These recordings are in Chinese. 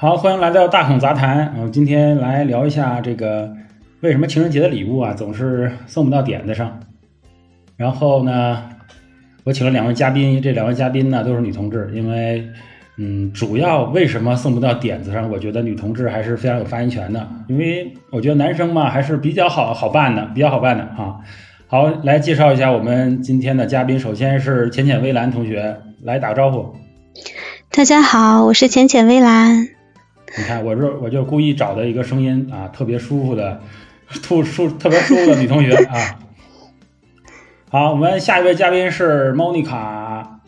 好，欢迎来到大孔杂谈。我们今天来聊一下这个为什么情人节的礼物啊总是送不到点子上。然后呢，我请了两位嘉宾，这两位嘉宾呢都是女同志，因为嗯，主要为什么送不到点子上？我觉得女同志还是非常有发言权的，因为我觉得男生嘛还是比较好好办的，比较好办的啊。好，来介绍一下我们今天的嘉宾，首先是浅浅微蓝同学，来打个招呼。大家好，我是浅浅微蓝。你看，我这我就故意找的一个声音啊，特别舒服的，特舒特别舒服的女同学啊。好，我们下一位嘉宾是 Monica。啊，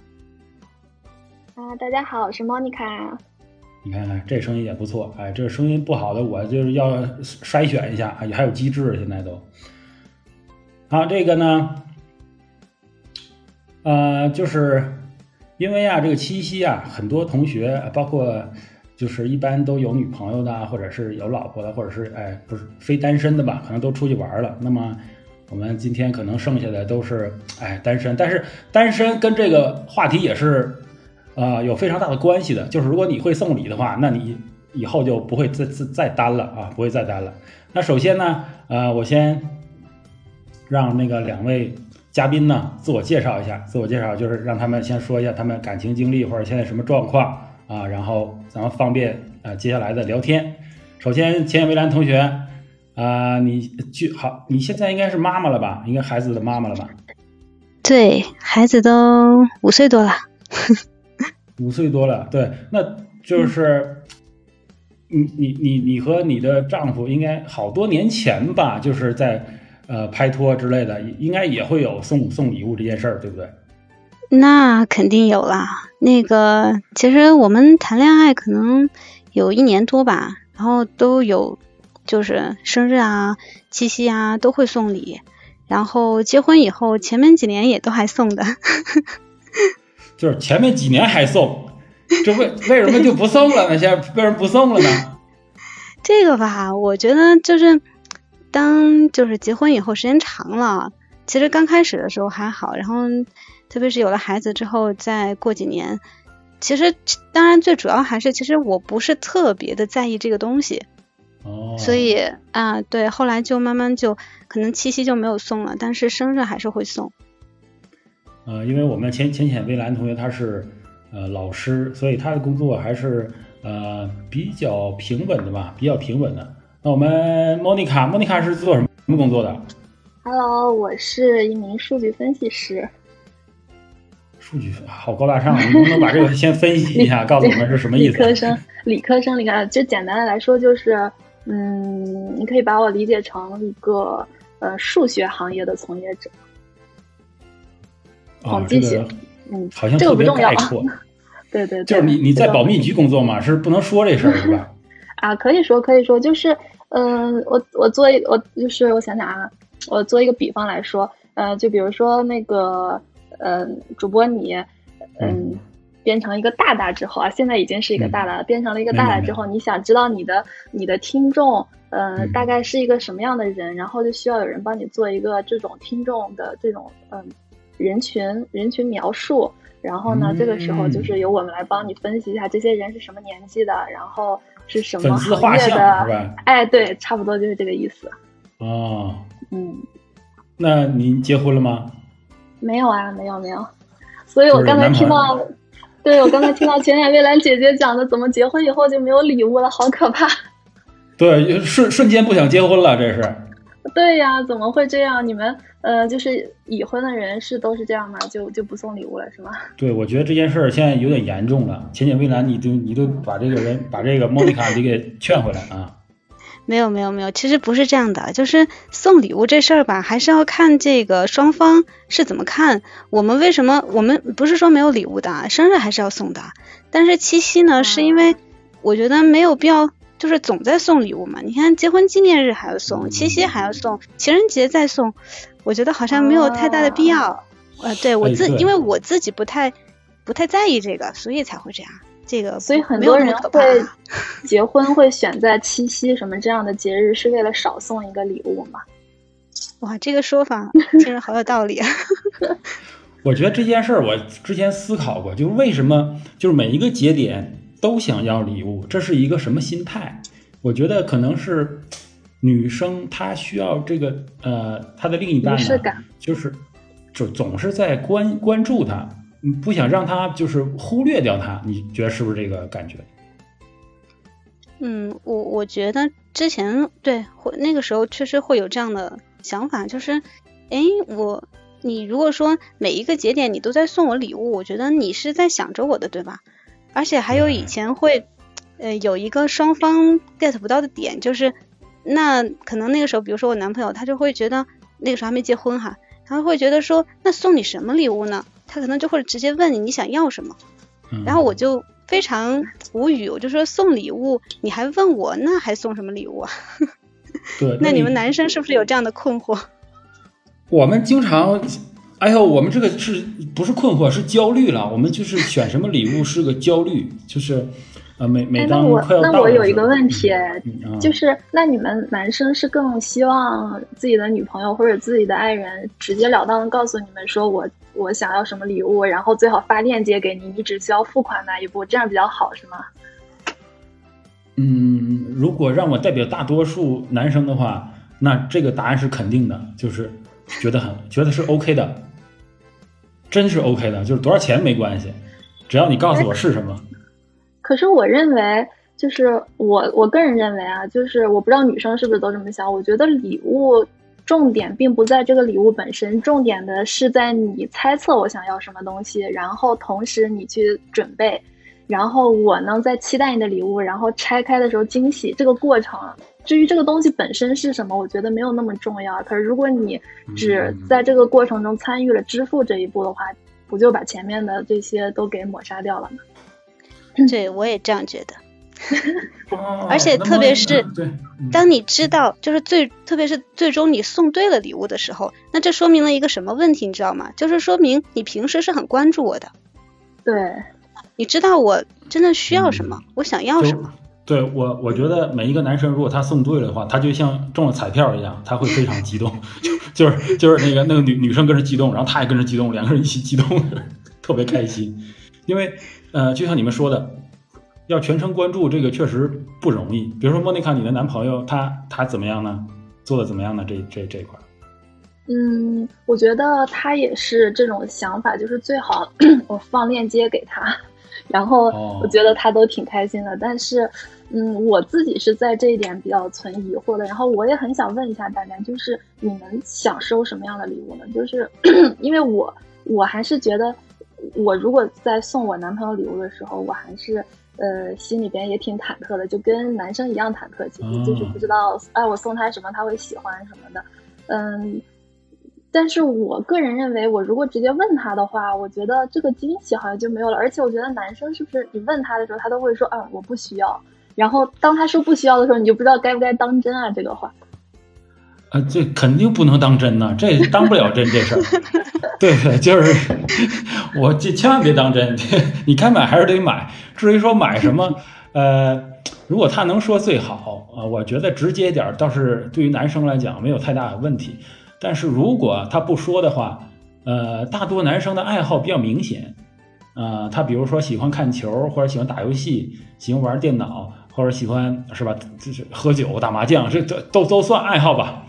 大家好，我是 Monica。你看看这声音也不错，哎，这声音不好的我就是要筛选一下，也还有机制，现在都。好，这个呢，呃，就是因为啊，这个七夕啊，很多同学，包括就是一般都有女朋友的，或者是有老婆的，或者是哎，不是非单身的吧，可能都出去玩了。那么。我们今天可能剩下的都是哎单身，但是单身跟这个话题也是，呃有非常大的关系的。就是如果你会送礼的话，那你以后就不会再再再单了啊，不会再单了。那首先呢，呃，我先让那个两位嘉宾呢自我介绍一下，自我介绍就是让他们先说一下他们感情经历或者现在什么状况啊，然后咱们方便啊接下来的聊天。首先，钱维兰同学。啊，你就好，你现在应该是妈妈了吧？应该孩子的妈妈了吧？对，孩子都五岁多了。五岁多了，对，那就是你你你你和你的丈夫应该好多年前吧，就是在呃拍拖之类的，应该也会有送送礼物这件事儿，对不对？那肯定有啦。那个其实我们谈恋爱可能有一年多吧，然后都有。就是生日啊、七夕啊都会送礼，然后结婚以后前面几年也都还送的。就是前面几年还送，这为为什么就不送了呢？现在为什么不送了呢？这个吧，我觉得就是当就是结婚以后时间长了，其实刚开始的时候还好，然后特别是有了孩子之后，再过几年，其实当然最主要还是其实我不是特别的在意这个东西。哦，所以啊，对，后来就慢慢就可能七夕就没有送了，但是生日还是会送。呃，因为我们浅浅浅蔚蓝同学他是呃老师，所以他的工作还是呃比较平稳的吧，比较平稳的。那我们莫妮卡，莫妮卡是做什么什么工作的？Hello，我是一名数据分析师。数据好高大上，你能不能把这个先分析一下，告诉我们是什么意思？理科生，理科生，理科就简单的来说就是。嗯，你可以把我理解成一个呃数学行业的从业者，统计学，嗯，好像这个不重要。对对，就是你你在保密局工作嘛，是不能说这事儿是吧？啊，可以说可以说，就是嗯，我我做一我就是我想想啊，我做一个比方来说，呃，就比如说那个嗯，主播你嗯。变成一个大大之后啊，现在已经是一个大大了。变成了一个大大之后，你想知道你的你的听众，呃，大概是一个什么样的人，然后就需要有人帮你做一个这种听众的这种嗯人群人群描述。然后呢，这个时候就是由我们来帮你分析一下这些人是什么年纪的，然后是什么行业的。哎，对，差不多就是这个意思。哦，嗯，那您结婚了吗？没有啊，没有没有。所以我刚才听到。对，我刚才听到浅浅蔚蓝姐姐讲的，怎么结婚以后就没有礼物了，好可怕。对，瞬瞬间不想结婚了，这是。对呀，怎么会这样？你们呃，就是已婚的人是都是这样吗？就就不送礼物了是吗？对，我觉得这件事儿现在有点严重了。浅浅蔚蓝，你就你就把这个人把这个莫妮卡你给劝回来啊。没有没有没有，其实不是这样的，就是送礼物这事儿吧，还是要看这个双方是怎么看。我们为什么我们不是说没有礼物的，生日还是要送的。但是七夕呢，是因为我觉得没有必要，就是总在送礼物嘛。你看结婚纪念日还要送，七夕还要送，情人节再送，我觉得好像没有太大的必要。呃，对我自因为我自己不太不太在意这个，所以才会这样。这个，所以很多人会 结婚会选在七夕什么这样的节日，是为了少送一个礼物吗？哇，这个说法 听着好有道理啊！我觉得这件事儿我之前思考过，就是为什么就是每一个节点都想要礼物，这是一个什么心态？我觉得可能是女生她需要这个呃，她的另一半呢，就是就总是在关关注她，不想让他就是忽略掉他。你觉得是不是这个感觉？嗯，我我觉得之前对，会那个时候确实会有这样的想法，就是，哎，我你如果说每一个节点你都在送我礼物，我觉得你是在想着我的，对吧？而且还有以前会，呃，有一个双方 get 不到的点，就是那可能那个时候，比如说我男朋友，他就会觉得那个时候还没结婚哈，他会觉得说，那送你什么礼物呢？他可能就会直接问你你想要什么，然后我就。非常无语，我就说送礼物，你还问我，那还送什么礼物啊？对，那你们男生是不是有这样的困惑？我们经常，哎呦，我们这个是不是困惑，是焦虑了。我们就是选什么礼物是个焦虑，就是。啊，每每当快要到那我有一个问题，就是那你们男生是更希望自己的女朋友或者自己的爱人直截了当的告诉你们说我我想要什么礼物，然后最好发链接给你，你只需要付款那一步，这样比较好是吗？嗯，如果让我代表大多数男生的话，那这个答案是肯定的，就是觉得很觉得是 OK 的，真是 OK 的，就是多少钱没关系，只要你告诉我是什么。可是我认为，就是我我个人认为啊，就是我不知道女生是不是都这么想。我觉得礼物重点并不在这个礼物本身，重点的是在你猜测我想要什么东西，然后同时你去准备，然后我呢在期待你的礼物，然后拆开的时候惊喜这个过程。至于这个东西本身是什么，我觉得没有那么重要。可是如果你只在这个过程中参与了支付这一步的话，不就把前面的这些都给抹杀掉了吗？对，我也这样觉得。而且特别是，当你知道，就是最特别是最终你送对了礼物的时候，那这说明了一个什么问题，你知道吗？就是说明你平时是很关注我的。对，你知道我真的需要什么，我想要什么。对我，我觉得每一个男生，如果他送对了的话，他就像中了彩票一样，他会非常激动，就就是就是那个那个女女生跟着激动，然后他也跟着激动，两个人一起激动，特别开心，因为。呃，就像你们说的，要全程关注这个确实不容易。比如说莫妮卡，你的男朋友他他怎么样呢？做的怎么样呢？这这这一块？嗯，我觉得他也是这种想法，就是最好 我放链接给他，然后我觉得他都挺开心的。但是，嗯，我自己是在这一点比较存疑惑的。然后我也很想问一下大家，就是你们想收什么样的礼物呢？就是 因为我我还是觉得。我如果在送我男朋友礼物的时候，我还是呃心里边也挺忐忑的，就跟男生一样忐忑，其实就是不知道哎我送他什么他会喜欢什么的，嗯，但是我个人认为，我如果直接问他的话，我觉得这个惊喜好像就没有了，而且我觉得男生是不是你问他的时候，他都会说啊我不需要，然后当他说不需要的时候，你就不知道该不该当真啊这个话。啊，这肯定不能当真呐，这当不了真这事儿。对 对，就是 我这千万别当真，你该买还是得买。至于说买什么，呃，如果他能说最好啊，我觉得直接点倒是对于男生来讲没有太大的问题。但是如果他不说的话，呃，大多男生的爱好比较明显，啊，他比如说喜欢看球，或者喜欢打游戏，喜欢玩电脑，或者喜欢是吧，就是喝酒打麻将，这都都都算爱好吧。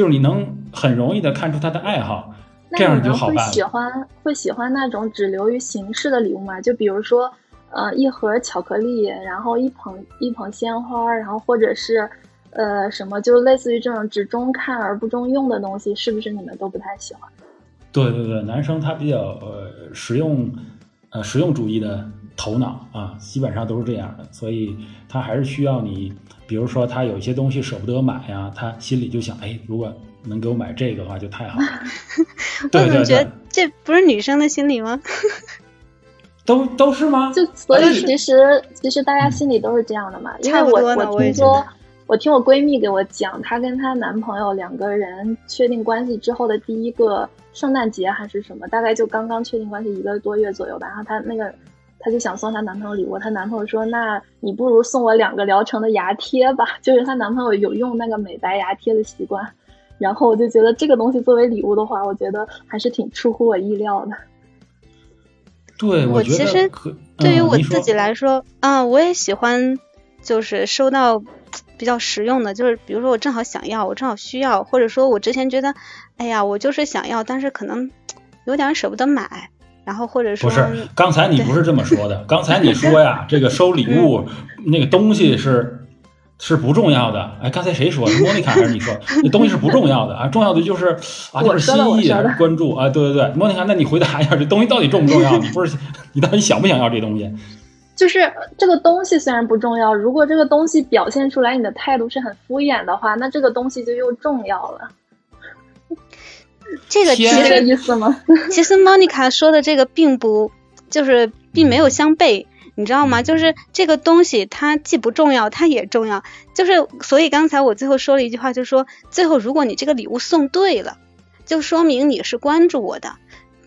就是你能很容易的看出他的爱好，这样就好办会喜欢会喜欢那种只流于形式的礼物吗？就比如说，呃，一盒巧克力，然后一捧一捧鲜花，然后或者是，呃，什么，就类似于这种只中看而不中用的东西，是不是你们都不太喜欢？对对对，男生他比较呃实用，呃实用主义的头脑啊，基本上都是这样的，所以他还是需要你。比如说他有一些东西舍不得买呀，他心里就想，哎，如果能给我买这个的话就太好了。我怎么觉得这不是女生的心理吗？都都是吗？就所以其实其实大家心里都是这样的嘛。因为我我听说，我听我闺蜜给我讲，她跟她男朋友两个人确定关系之后的第一个圣诞节还是什么，大概就刚刚确定关系一个多月左右吧。然后她那个。她就想送她男朋友礼物，她男朋友说：“那你不如送我两个疗程的牙贴吧。”就是她男朋友有用那个美白牙贴的习惯，然后我就觉得这个东西作为礼物的话，我觉得还是挺出乎我意料的。对，我其实对于我自己来说，啊，我也喜欢，就是收到比较实用的，就是比如说我正好想要，我正好需要，或者说我之前觉得，哎呀，我就是想要，但是可能有点舍不得买，然后或者说不是，刚才你不是这么说的。刚才你说呀，这个收礼物嗯那个东西是是不重要的。哎，刚才谁说？是莫妮卡还是你说？那东西是不重要的啊，重要的就是啊，就是心意关注啊。对对对，莫妮卡，那你回答一下，这东西到底重不重要？你不是你到底想不想要这东西？就是这个东西虽然不重要，如果这个东西表现出来你的态度是很敷衍的话，那这个东西就又重要了，这个其实意思吗？其实 Monica 说的这个并不，就是并没有相悖，你知道吗？就是这个东西它既不重要，它也重要。就是所以刚才我最后说了一句话，就是说最后如果你这个礼物送对了，就说明你是关注我的。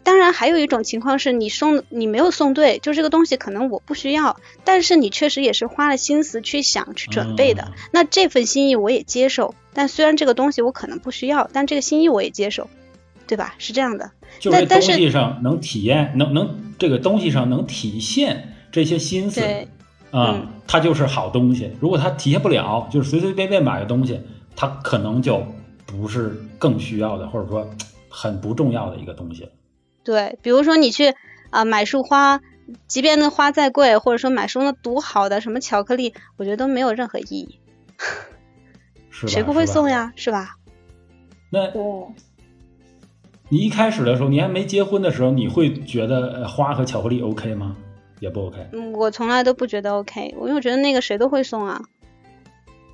当然，还有一种情况是你送你没有送对，就这个东西可能我不需要，但是你确实也是花了心思去想去准备的，嗯那这份心意我也接受。但虽然这个东西我可能不需要，但这个心意我也接受，对吧？是这样的。就是东西上能体验，能能这个东西上能体现这些心思对，啊、嗯它就是好东西。如果它体现不了，就是随随便便买个东西，它可能就不是更需要的，或者说很不重要的一个东西。对，比如说你去啊、买束花，即便那花再贵，或者说买束那独好的什么巧克力，我觉得都没有任何意义，是？谁不会是吧送？呀？是吧？那对，你一开始的时候，你还没结婚的时候，你会觉得呃花和巧克力 OK 吗？也不 OK。嗯，我从来都不觉得 OK，因为我觉得那个谁都会送啊，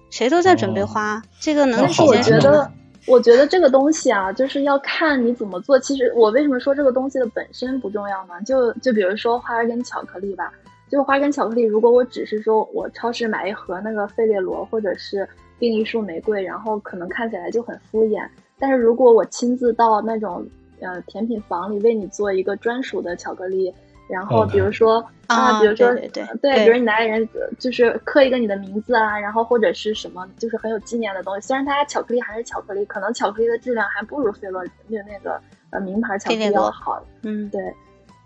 谁都在准备哦花，这个能那好体我吧觉现什么呢？得，我觉得这个东西啊，就是要看你怎么做。其实我为什么说这个东西的本身不重要呢？就就比如说花跟巧克力吧，就是花跟巧克力，如果我只是说我超市买一盒那个费列罗，或者是订一束玫瑰，然后可能看起来就很敷衍。但是如果我亲自到那种呃甜品房里为你做一个专属的巧克力，然后比如说啊比如说对对对呃对，对比如你拿人呃就是刻一个你的名字啊，然后或者是什么，就是很有纪念的东西。虽然它巧克力还是巧克力，可能巧克力的质量还不如费洛那那个呃名牌巧克力要好。嗯，对，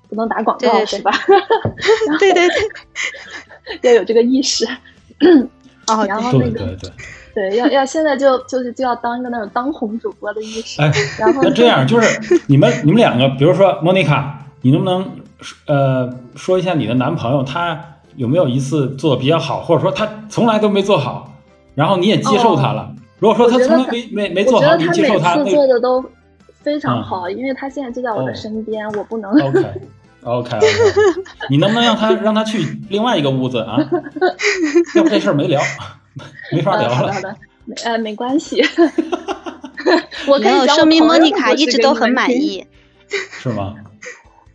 不能打广对对对告是吧？对对对，要有这个意识。哦，然后那个对对。对，要要现在就就是就要当一个那种当红主播的意识。哎，然后那这样就是 你们你们两个，比如说莫妮卡，你能不能呃说一下你的男朋友他有没有一次做的比较好，或者说他从来都没做好，然然后你也接受他了。如果说他从来没没没做好，你接受他，次那做的都非常嗯好，因为他现在就在我哦的身边，我不能。OK OK OK，你能不能让他让他去另外一个屋子啊？要不这事儿没聊，没法聊了呃好的。好的，没呃没关系。我可没有，以说明莫妮卡一直都。很满意。是吗？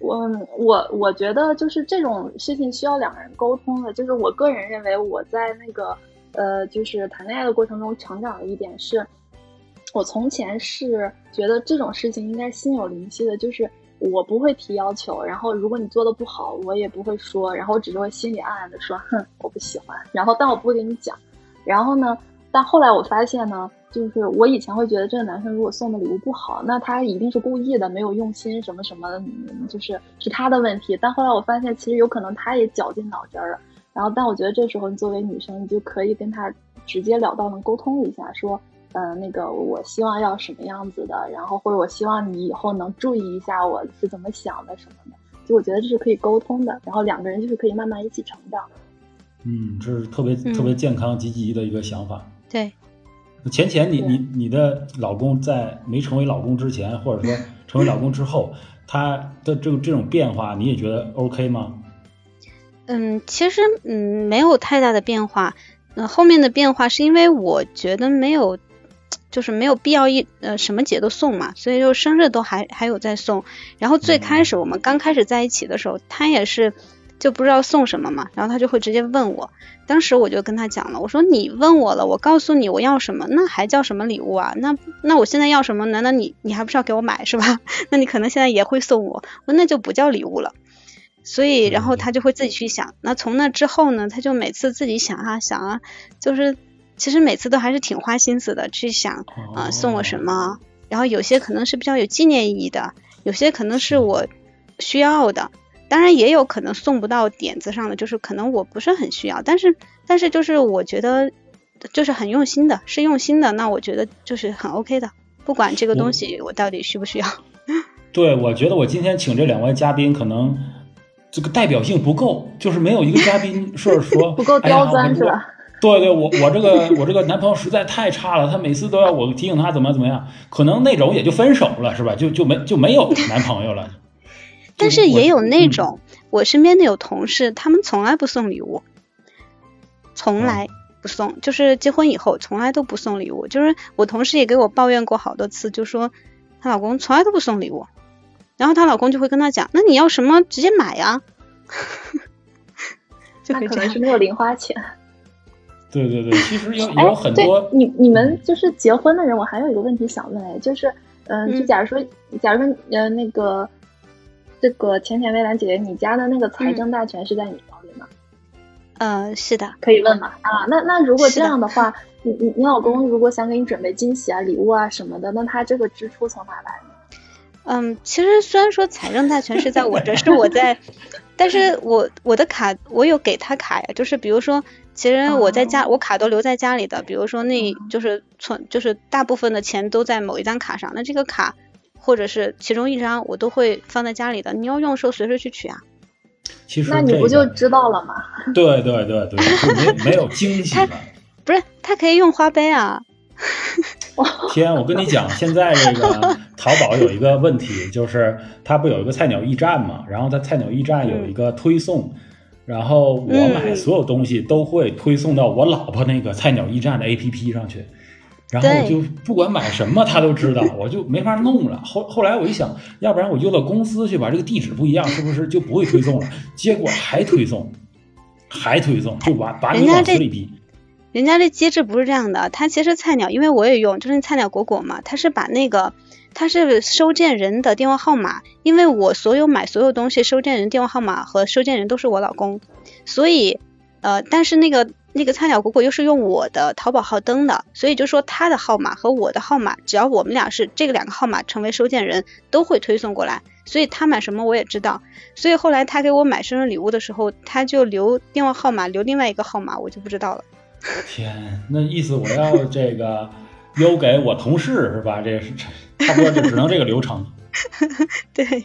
我我我觉得就是这种事情需要两个人沟通的。就是我个人认为，我在那个呃，就是谈恋爱的过程中成长的一点是，我从前是觉得这种事情应该心有灵犀的，就是我不会提要求，然后如果你做的不好，我也不会说，然后我只是会心里暗暗的说，哼，我不喜欢，然后但我不会跟你讲。然后呢，但后来我发现呢，就是我以前会觉得这个男生如果送的礼物不好，那他一定是故意的，没有用心什么什么，就是是他的问题。但后来我发现，其实有可能他也绞尽脑汁了。然后，但我觉得这时候你作为女生，你就可以跟他直截了当的沟通一下，说，呃，那个我希望要什么样子的，然后或者我希望你以后能注意一下我是怎么想的什么的。就我觉得这是可以沟通的，然后两个人就是可以慢慢一起成长。嗯，这是特别嗯特别健康积极的一个想法。对，钱钱，你你你的老公在没成为老公之前，或者说成为老公之后，他的这个这种变化，你也觉得 OK 吗？嗯，其实嗯没有太大的变化。嗯、后面的变化是因为我觉得没有，就是没有必要一呃什么节都送嘛，所以就生日都还还有在送。然后最开始我们刚开始在一起的时候，他也是就不知道送什么嘛，然后他就会直接问我。当时我就跟他讲了，我说你问我了，我告诉你我要什么，那还叫什么礼物啊？那那我现在要什么？难道你你还不是要给我买是吧？那你可能现在也会送我，我说那就不叫礼物了。所以，然后他就会自己去想。那从那之后呢，他就每次自己想啊想啊，就是其实每次都还是挺花心思的去想啊、哦送我什么。然后有些可能是比较有纪念意义的，有些可能是我需要的。当然也有可能送不到点子上的，就是可能我不是很需要，但是但是就是我觉得就是很用心的，是用心的，那我觉得就是很 OK 的，不管这个东西我到底需不需要。对，我觉得我今天请这两位嘉宾可能这个代表性不够，就是没有一个嘉宾 是说不够刁钻是吧？对对，我我这个我这个男朋友实在太差了，他每次都要我提醒他怎么怎么样，可能那种也就分手了是吧？就就没就没有男朋友了。但是也有那种，我身边的有同事，他们从来不送礼物，从来不送，就是结婚以后从来都不送礼物。就是我同事也给我抱怨过好多次，就说她老公从来都不送礼物，然后她老公就会跟她讲，那你要什么直接买呀。那可能是没有零花钱。对对对，其实有 有很多。你你们就是结婚的人，我还有一个问题想问哎，就是嗯，就假如说，假如说呃那个。这个浅浅微蓝姐姐，你家的那个财政大权是在你手里吗？呃，是的，可以问吗？啊，那那如果这样的话，你你你老公如果想给你准备惊喜啊、礼物啊什么的，那他这个支出从哪来呢？嗯，其实虽然说财政大权是在我这，是我在，但是我我的卡我有给他卡呀，就是比如说，其实我在家我卡都留在家里的，比如说那就是存就是大部分的钱都在某一张卡上，那这个卡。或者是其中一张，我都会放在家里的。你要用的时候随时去取啊。其实那你不就知道了吗？对对对对，没没有惊喜了。不是，他可以用花呗啊。天，我跟你讲，现在这个淘宝有一个问题，就是它不有一个菜鸟驿站嘛？然后在菜鸟驿站有一个推送，然后我买所有东西都会推送到我老婆那个菜鸟驿站的 APP 上去。然后我就不管买什么，他都知道，我就没法弄了。后后来我一想，要不然我邮到公司去吧，这个地址不一样，是不是就不会推送了？结果还推送，还推送，就把把你往死里逼。人家这机制不是这样的，他其实菜鸟，因为我也用，就是菜鸟果果嘛，他是把那个他是收件人的电话号码，因为我所有买所有东西，收件人电话号码和收件人都是我老公，所以呃，但是那个。那个菜鸟果果又是用我的淘宝号登的，所以就说他的号码和我的号码，只要我们俩是这个两个号码成为收件人，都会推送过来。所以他买什么我也知道。所以后来他给我买生日礼物的时候，他就留电话号码，留另外一个号码，我就不知道了。天，那意思我要这个邮给我同事是吧？这是 差不多就只能这个流程。对。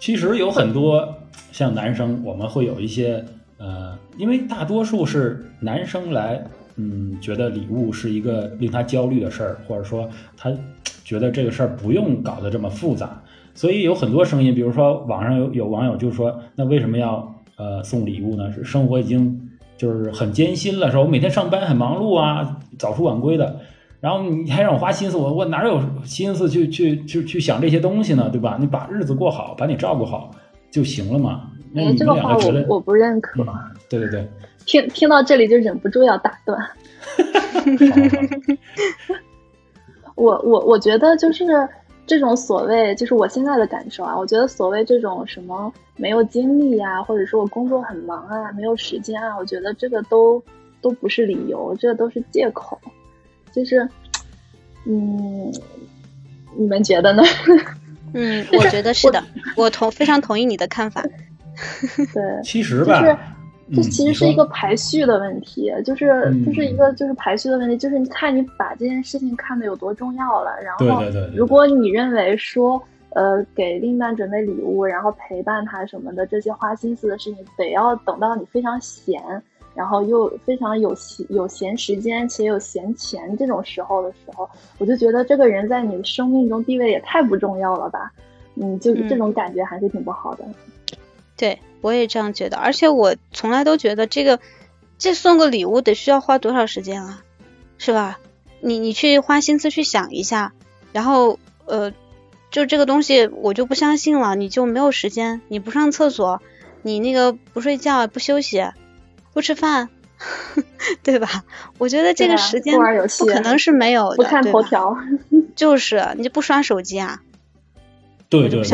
其实有很多像男生，我们会有一些。呃，因为大多数是男生来，嗯，觉得礼物是一个令他焦虑的事儿，或者说他觉得这个事儿不用搞得这么复杂，所以有很多声音，比如说网上有有网友就说，那为什么要呃送礼物呢？是生活已经就是很艰辛了，说我每天上班很忙碌啊，早出晚归的，然后你还让我花心思，我我哪有心思去去去去想这些东西呢？对吧？你把日子过好，把你照顾好就行了嘛。哎，这个话我我不认可。对对对，听听到这里就忍不住要打断。我我我觉得就是这种所谓，就是我现在的感受啊，我觉得所谓这种什么没有精力啊，或者说我工作很忙啊，没有时间啊，我觉得这个都都不是理由，这都是借口。就是，嗯，你们觉得呢？嗯，我觉得是的，我同非常同意你的看法。对，其实吧，就是这其实是一个排序的问题，就是就是一个就是排序的问题，就是你看你把这件事情看得有多重要了，然后如果你认为说呃给另一半准备礼物，然后陪伴他什么的这些花心思的事情，得要等到你非常闲，然后又非常有闲有闲时间且有闲钱这种时候的时候，我就觉得这个人在你的生命中地位也太不重要了吧，嗯，就这种感觉还是挺不好的。对，我也这样觉得，而且我从来都觉得这个，这送个礼物得需要花多少时间啊，是吧？你你去花心思去想一下，然后呃，就这个东西我就不相信了，你就没有时间，你不上厕所，你那个不睡觉不休息不吃饭，对吧？我觉得这个时间不可能是没有的，不看头条，就是你就不刷手机啊。对对对，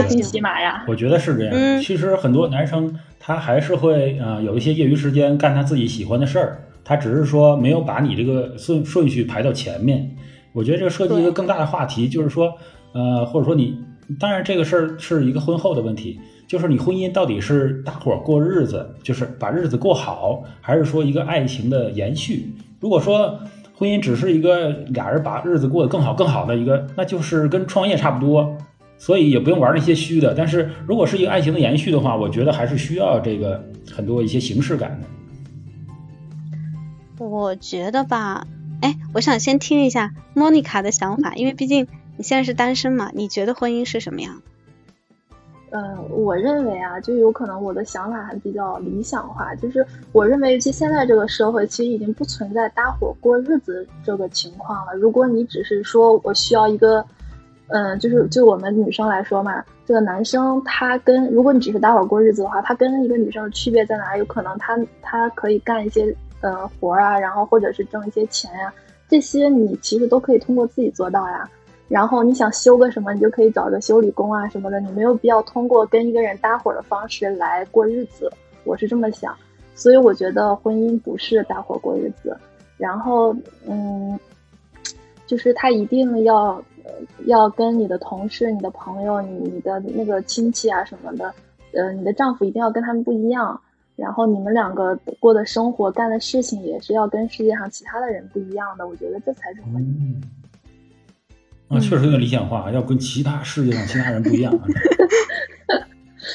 我觉得是这样。其实很多男生他还是会啊有一些业余时间干他自己喜欢的事儿，他只是说没有把你这个顺顺序排到前面。我觉得这涉及一个更大的话题，就是说呃或者说你当然这个事儿是一个婚后的问题，就是你婚姻到底是大伙儿过日子，就是把日子过好，还是说一个爱情的延续？如果说婚姻只是一个俩人把日子过得更好更好的一个，那就是跟创业差不多，所以也不用玩那些虚的。但是如果是一个爱情的延续的话，我觉得还是需要这个很多一些形式感的。我觉得吧，哎，我想先听一下莫妮卡的想法，因为毕竟你现在是单身嘛，你觉得婚姻是什么样？呃，我认为啊，就有可能我的想法还比较理想化，就是我认为，其现在这个社会其实已经不存在搭伙过日子这个情况了。如果你只是说我需要一个，嗯，就是就我们女生来说嘛，这个男生他跟如果你只是搭伙过日子的话，他跟一个女生的区别在哪？有可能他他可以干一些呃活啊，然后或者是挣一些钱呀，这些你其实都可以通过自己做到呀。然后你想修个什么，你就可以找个修理工啊什么的，你没有必要通过跟一个人搭伙的方式来过日子。我是这么想，所以我觉得婚姻不是搭伙过日子。然后，嗯，就是他一定要要跟你的同事、你的朋友、你你的那个亲戚啊什么的，呃，你的丈夫一定要跟他们不一样。然后你们两个过的生活、干的事情也是要跟世界上其他的人不一样的。我觉得这才是婚姻。啊，确实有点理想化，要跟其他世界上其他人不一样。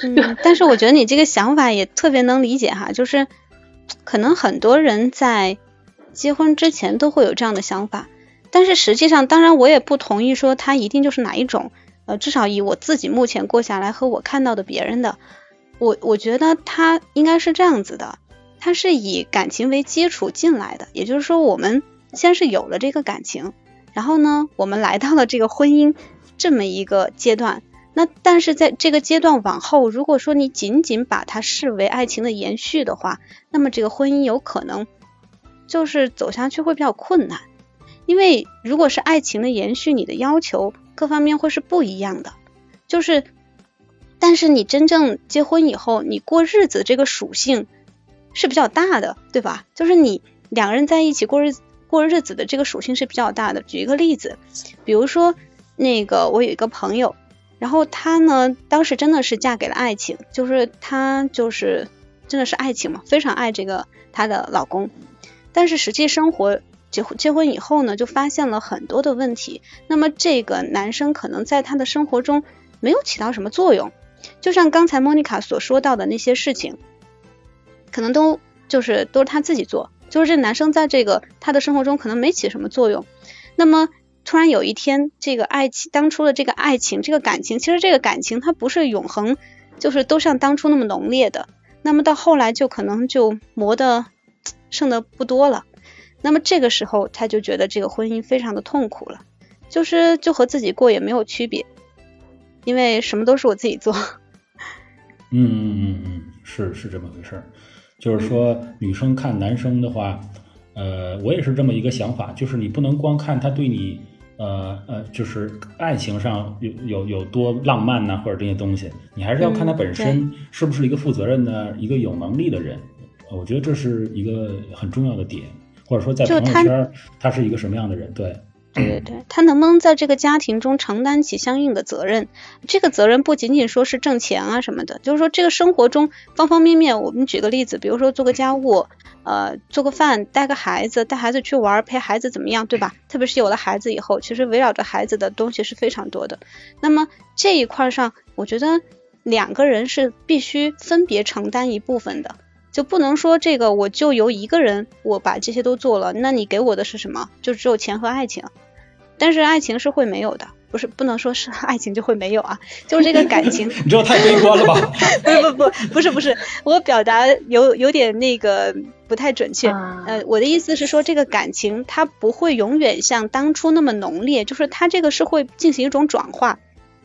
嗯，但是我觉得你这个想法也特别能理解哈，就是可能很多人在结婚之前都会有这样的想法，但是实际上，当然我也不同意说他一定就是哪一种。呃，至少以我自己目前过下来和我看到的别人的，我我觉得他应该是这样子的，他是以感情为基础进来的，也就是说，我们先是有了这个感情。然后呢，我们来到了这个婚姻这么一个阶段。那但是在这个阶段往后，如果说你仅仅把它视为爱情的延续的话，那么这个婚姻有可能就是走下去会比较困难。因为如果是爱情的延续，你的要求各方面会是不一样的。就是，但是你真正结婚以后，你过日子这个属性是比较大的，对吧？就是你两个人在一起过日子。过日子的这个属性是比较大的。举一个例子，比如说那个我有一个朋友，然后她呢当时真的是嫁给了爱情，就是她就是真的是爱情嘛，非常爱这个她的老公。但是实际生活结结婚以后呢，就发现了很多的问题。那么这个男生可能在她的生活中没有起到什么作用，就像刚才莫妮卡所说到的那些事情，可能都就是都是他自己做。就是这男生在这个他的生活中可能没起什么作用，那么突然有一天，这个爱情当初的这个爱情，这个感情，其实这个感情它不是永恒，就是都像当初那么浓烈的，那么到后来就可能就磨的剩的不多了，那么这个时候他就觉得这个婚姻非常的痛苦了，就是就和自己过也没有区别，因为什么都是我自己做。嗯嗯嗯嗯，是是这么回事儿。就是说，女生看男生的话，呃，我也是这么一个想法，就是你不能光看他对你，呃呃，就是爱情上有有有多浪漫呐，或者这些东西，你还是要看他本身是不是一个负责任的、一个有能力的人。我觉得这是一个很重要的点，或者说在朋友圈他是一个什么样的人，对。对对对，他能不能在这个家庭中承担起相应的责任？这个责任不仅仅说是挣钱啊什么的，就是说这个生活中方方面面。我们举个例子，比如说做个家务，呃，做个饭，带个孩子，带孩子去玩，陪孩子怎么样，对吧？特别是有了孩子以后，其实围绕着孩子的东西是非常多的。那么这一块上，我觉得两个人是必须分别承担一部分的，就不能说这个我就由一个人我把这些都做了，那你给我的是什么？就只有钱和爱情。但是爱情是会没有的，不是不能说是爱情就会没有啊，就是这个感情。你知道太悲观了吧？不不不，不是不是，我表达有有点那个不太准确。呃，我的意思是说，这个感情它不会永远像当初那么浓烈，就是它这个是会进行一种转化。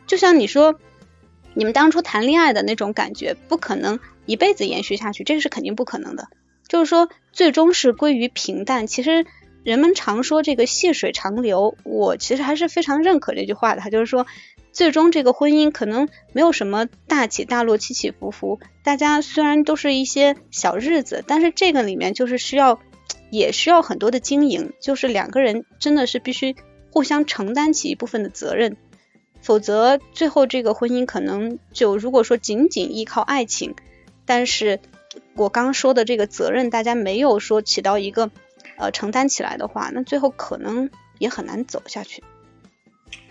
就像你说，你们当初谈恋爱的那种感觉，不可能一辈子延续下去，这个是肯定不可能的。就是说，最终是归于平淡。其实。人们常说这个细水长流，我其实还是非常认可这句话的。就是说，最终这个婚姻可能没有什么大起大落、起起伏伏。大家虽然都是一些小日子，但是这个里面就是需要，也需要很多的经营。就是两个人真的是必须互相承担起一部分的责任，否则最后这个婚姻可能就如果说仅仅依靠爱情，但是我刚说的这个责任大家没有说起到一个呃承担起来的话，那最后可能也很难走下去。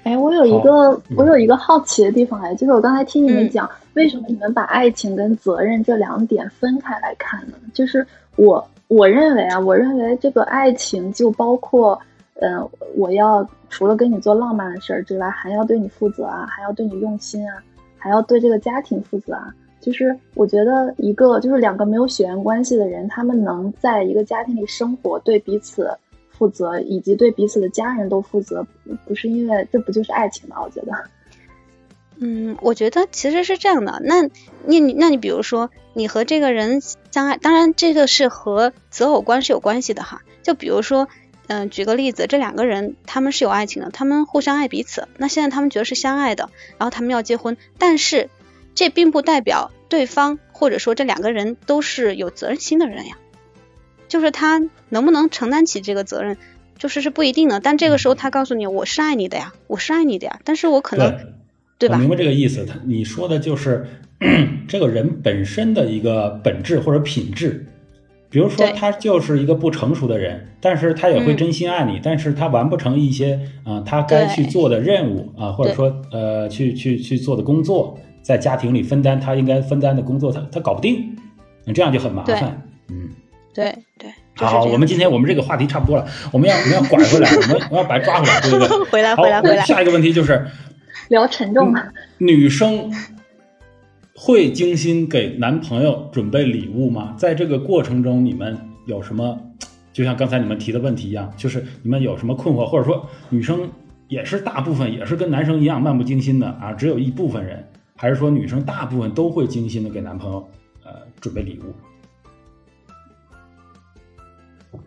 哎，我有一个我有一个好奇的地方哎，就是我刚才听你们讲，为什么你们把爱情跟责任这两点分开来看呢？就是我我认为啊，我认为这个爱情就包括，嗯，我要除了跟你做浪漫的事儿之外，还要对你负责啊，还要对你用心啊，还要对这个家庭负责啊。就是我觉得一个就是两个没有血缘关系的人，他们能在一个家庭里生活，对彼此。负责以及对彼此的家人都负责，不是因为这不就是爱情吗？我觉得，嗯，我觉得其实是这样的。那你那你比如说你和这个人相爱，当然这个是和择偶观是有关系的哈。就比如说，嗯，举个例子，这两个人他们是有爱情的，他们互相爱彼此。那现在他们觉得是相爱的，然后他们要结婚，但是这并不代表对方或者说这两个人都是有责任心的人呀。就是他能不能承担起这个责任，就是是不一定的。但这个时候他告诉你，我是爱你的呀，我是爱你的呀。但是我可能，对吧？明白这个意思。他你说的就是 这个人本身的一个本质或者品质。比如说他就是一个不成熟的人，但是他也会真心爱你，但是他完不成一些啊他该去做的任务啊，或者说呃去去去做的工作，在家庭里分担他应该分担的工作，他他搞不定，那这样就很麻烦。嗯。对对，好，我们今天我们这个话题差不多了，我们要我们要拐回来，我们我要把它抓回来，对不对？回来回来回来。下一个问题就是聊沉重嘛。女生会精心给男朋友准备礼物吗？在这个过程中，你们有什么？就像刚才你们提的问题一样，就是你们有什么困惑，或者说女生也是大部分也是跟男生一样漫不经心的啊？只有一部分人，还是说女生大部分都会精心的给男朋友呃准备礼物？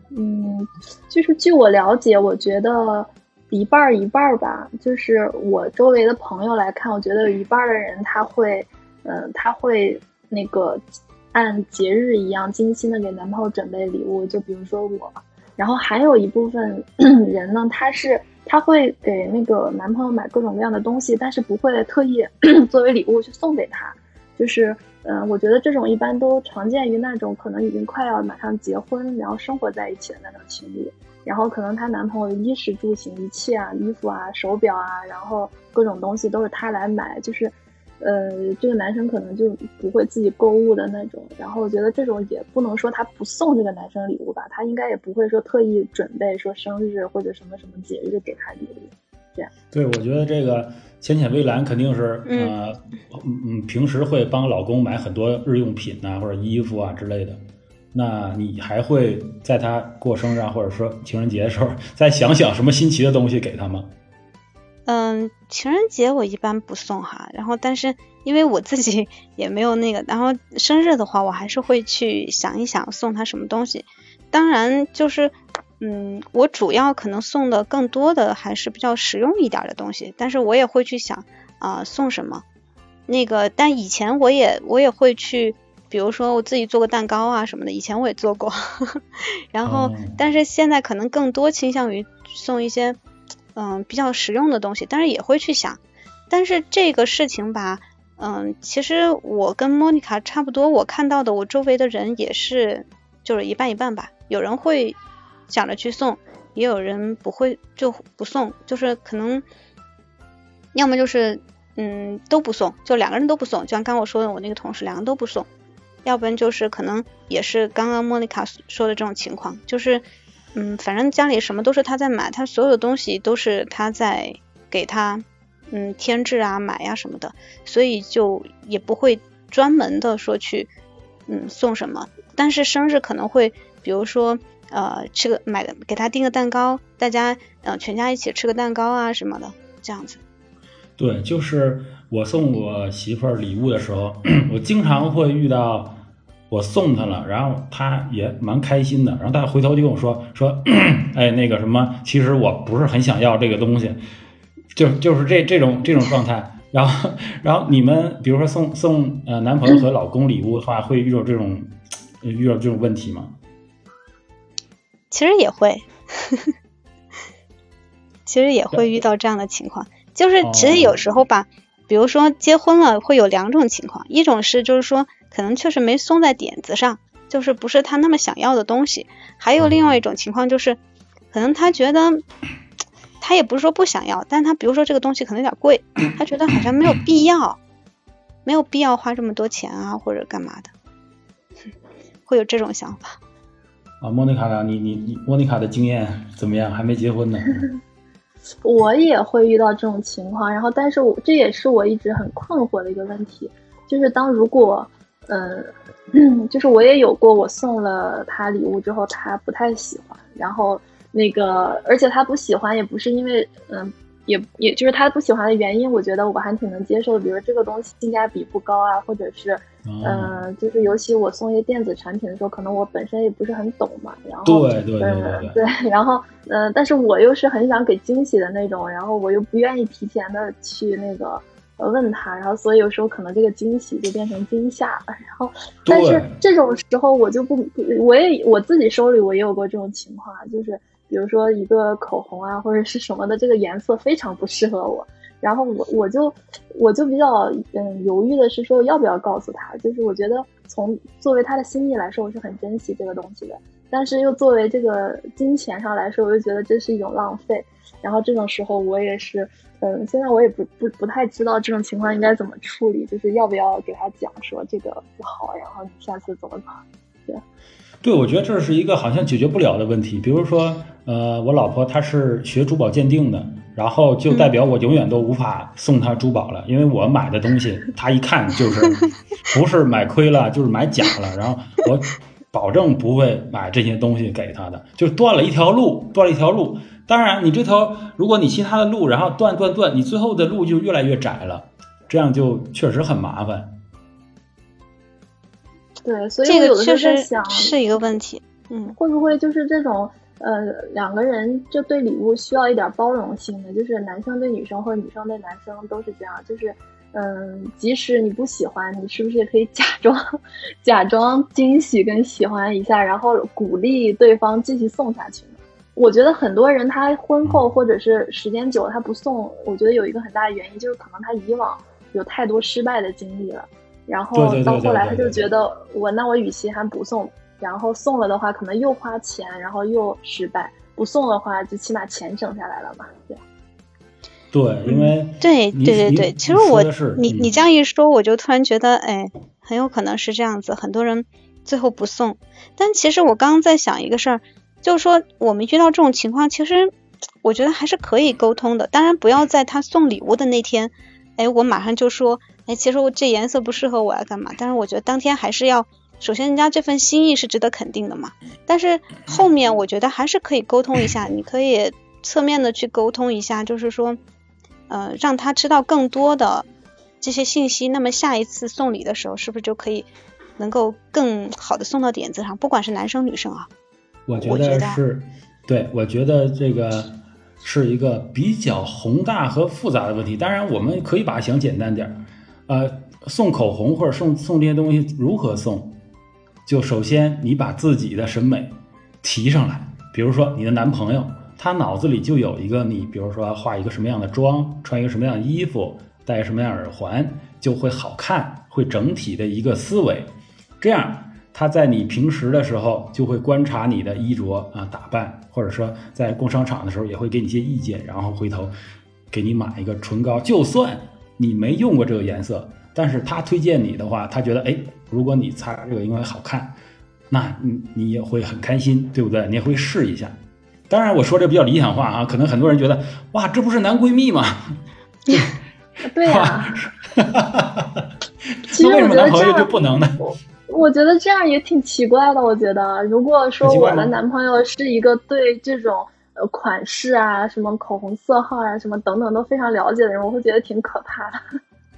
嗯，就是据我了解，我觉得一半儿一半儿吧。就是我周围的朋友来看，我觉得有一半的人他会，嗯，他会那个按节日一样精心的给男朋友准备礼物。就比如说我，然后还有一部分 人呢，他是她会给那个男朋友买各种各样的东西，但是不会特意 作为礼物去送给他，就是。嗯，我觉得这种一般都常见于那种可能已经快要马上结婚，然后生活在一起的那种情侣，然后可能她男朋友衣食住行一切啊，衣服啊、手表啊，然后各种东西都是她来买，就是，呃，这个男生可能就不会自己购物的那种。然后我觉得这种也不能说他不送这个男生礼物吧，他应该也不会说特意准备说生日或者什么什么节日给他礼物，这样。对，我觉得这个。浅浅微蓝肯定是呃嗯平时会帮老公买很多日用品呐或者衣服啊之类的，那你还会在他过生日啊或者说情人节的时候再想想什么新奇的东西给他吗？嗯，情人节我一般不送哈，然后但是因为我自己 也没有那个，然后生日的话我还是会去想一想送他什么东西，当然就是。嗯，我主要可能送的更多的还是比较实用一点的东西，但是我也会去想啊送什么。那个，但以前我也我也会去，比如说我自己做个蛋糕啊什么的，以前我也做过。然后，但是现在可能更多倾向于送一些嗯比较实用的东西，但是也会去想。但是这个事情吧，嗯，其实我跟莫妮卡差不多，我看到的我周围的人也是就是一半一半吧，有人会。想着去送，也有人不会就不送，就是可能要么就是嗯都不送，就两个人都不送，就像刚我说的我那个同事两个都不送，要不然就是可能也是刚刚莫妮卡说的这种情况，就是嗯反正家里什么都是他在买，他所有的东西都是他在给他嗯添置啊买呀什么的，所以就也不会专门的说去嗯送什么，但是生日可能会比如说。呃，吃个买个给他订个蛋糕，大家呃全家一起吃个蛋糕啊什么的，这样子。对，就是我送我媳妇儿礼物的时候，我经常会遇到我送她了，然后她也蛮开心的，然后他回头就跟我说说，哎，那个什么，其实我不是很想要这个东西，就就是这这种这种状态。然后然后你们比如说送送呃男朋友和老公礼物的话，会遇到这种遇到这种问题吗？其实也会，其实也会遇到这样的情况。就是其实有时候吧，比如说结婚了会有两种情况，一种是就是说可能确实没松在点子上，就是不是他那么想要的东西；还有另外一种情况就是，可能他觉得他也不是说不想要，但他比如说这个东西可能有点贵，他觉得好像没有必要，没有必要花这么多钱啊或者干嘛的，会有这种想法。啊，莫妮卡呢？你你你，莫妮卡的经验怎么样？还没结婚呢。我也会遇到这种情况，然后，但是我这也是我一直很困惑的一个问题，就是当如果，嗯，就是我也有过，我送了他礼物之后，他不太喜欢，然后那个，而且他不喜欢也不是因为，嗯。也也就是他不喜欢的原因，我觉得我还挺能接受的。比如这个东西性价比不高啊，或者是，嗯，就是尤其我送一些电子产品的时候，可能我本身也不是很懂嘛。然后，对对对对。然后，嗯，但是我又是很想给惊喜的那种，然后我又不愿意提前的去那个问他，然后所以有时候可能这个惊喜就变成惊吓了。然后，但是这种时候我就不，我也我自己手里我也有过这种情况，就是。比如说一个口红啊，或者是什么的，这个颜色非常不适合我，然后我我就我就比较嗯犹豫的是说要不要告诉他，就是我觉得从作为他的心意来说，我是很珍惜这个东西的，但是又作为这个金钱上来说，我就觉得这是一种浪费。然后这种时候我也是嗯，现在我也不不不太知道这种情况应该怎么处理，就是要不要给他讲说这个不好，然后你下次怎么怎么，对。对，我觉得这是一个好像解决不了的问题。比如说，呃，我老婆她是学珠宝鉴定的，然后就代表我永远都无法送她珠宝了，因为我买的东西她一看就是 不是买亏了，就是买假了。然后我保证不会买这些东西给他的，就断了一条路，断了一条路。当然，你这条如果你其他的路，然后断断断，你最后的路就越来越窄了，这样就确实很麻烦。对，所以我有的时候在想，是一个问题，嗯，会不会就是这种，呃，两个人就对礼物需要一点包容性的，就是男生对女生或者女生对男生都是这样，就是，嗯，即使你不喜欢，你是不是也可以假装，假装惊喜跟喜欢一下，然后鼓励对方继续送下去呢？我觉得很多人他婚后或者是时间久了他不送，我觉得有一个很大的原因就是可能他以往有太多失败的经历了。然后到后来，他就觉得我那我与其还不送，然后送了的话，可能又花钱，然后又失败；不送的话，就起码钱省下来了嘛，对对，因为对对对对，其实我你你这样一说，我就突然觉得，哎，很有可能是这样子，很多人最后不送。但其实我刚刚在想一个事儿，就是说我们遇到这种情况，其实我觉得还是可以沟通的。当然，不要在他送礼物的那天，哎，我马上就说。哎，其实我这颜色不适合我要干嘛？但是我觉得当天还是要，首先人家这份心意是值得肯定的嘛。但是后面我觉得还是可以沟通一下，你可以侧面的去沟通一下，就是说，呃，让他知道更多的这些信息。那么下一次送礼的时候，是不是就可以能够更好的送到点子上？不管是男生女生啊，我觉得是，对，我觉得这个是一个比较宏大和复杂的问题。当然，我们可以把它想简单点儿。呃，送口红或者送送这些东西如何送？就首先你把自己的审美提上来，比如说你的男朋友，他脑子里就有一个你，比如说化一个什么样的妆，穿一个什么样的衣服，戴什么样耳环就会好看，会整体的一个思维。这样他在你平时的时候就会观察你的衣着啊打扮，或者说在逛商场的时候也会给你一些意见，然后回头给你买一个唇膏，就算。你没用过这个颜色，但是他推荐你的话，他觉得，哎，如果你擦这个应该好看，那你你也会很开心，对不对？你也会试一下。当然，我说这比较理想化啊，可能很多人觉得，哇，这不是男闺蜜吗？对呀。那为什么男朋友就不能呢？我觉得这样也挺奇怪的。我觉得，如果说我的男朋友是一个对这种。呃，款式啊，什么口红色号啊，什么等等都非常了解的人，我会觉得挺可怕的。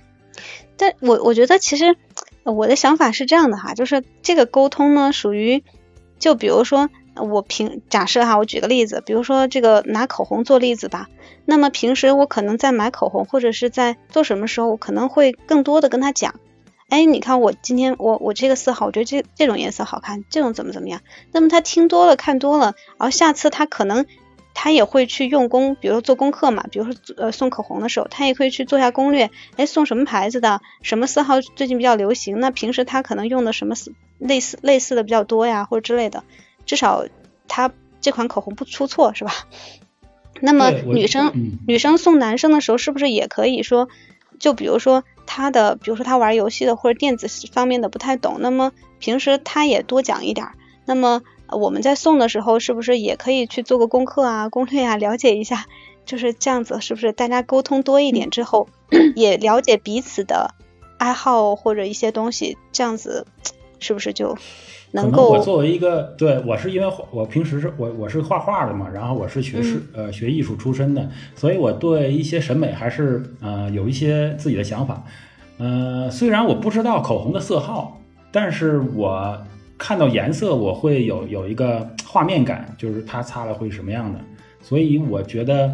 但我我觉得其实我的想法是这样的哈，就是这个沟通呢，属于就比如说我平假设哈，我举个例子，比如说这个拿口红做例子吧。那么平时我可能在买口红或者是在做什么时候，我可能会更多的跟他讲，哎，你看我今天我我这个色号，我觉得这这种颜色好看，这种怎么怎么样。那么他听多了看多了，然后下次他可能。他也会去用功，比如说做功课嘛，比如说呃送口红的时候，他也可以去做下攻略，哎送什么牌子的，什么色号最近比较流行，那平时他可能用的什么类似类似的比较多呀，或者之类的，至少他这款口红不出错是吧？那么女生女生送男生的时候，是不是也可以说，就比如说他的，比如说他玩游戏的或者电子方面的不太懂，那么平时他也多讲一点，那么。我们在送的时候，是不是也可以去做个功课啊、攻略啊，了解一下？就是这样子，是不是大家沟通多一点之后，也了解彼此的爱好或者一些东西，这样子是不是就能够？我作为一个，对我是因为我平时是我我是画画的嘛，然后我是学是呃学艺术出身的，所以我对一些审美还是呃有一些自己的想法。呃，虽然我不知道口红的色号，但是我。看到颜色，我会有有一个画面感，就是它擦了会什么样的。所以我觉得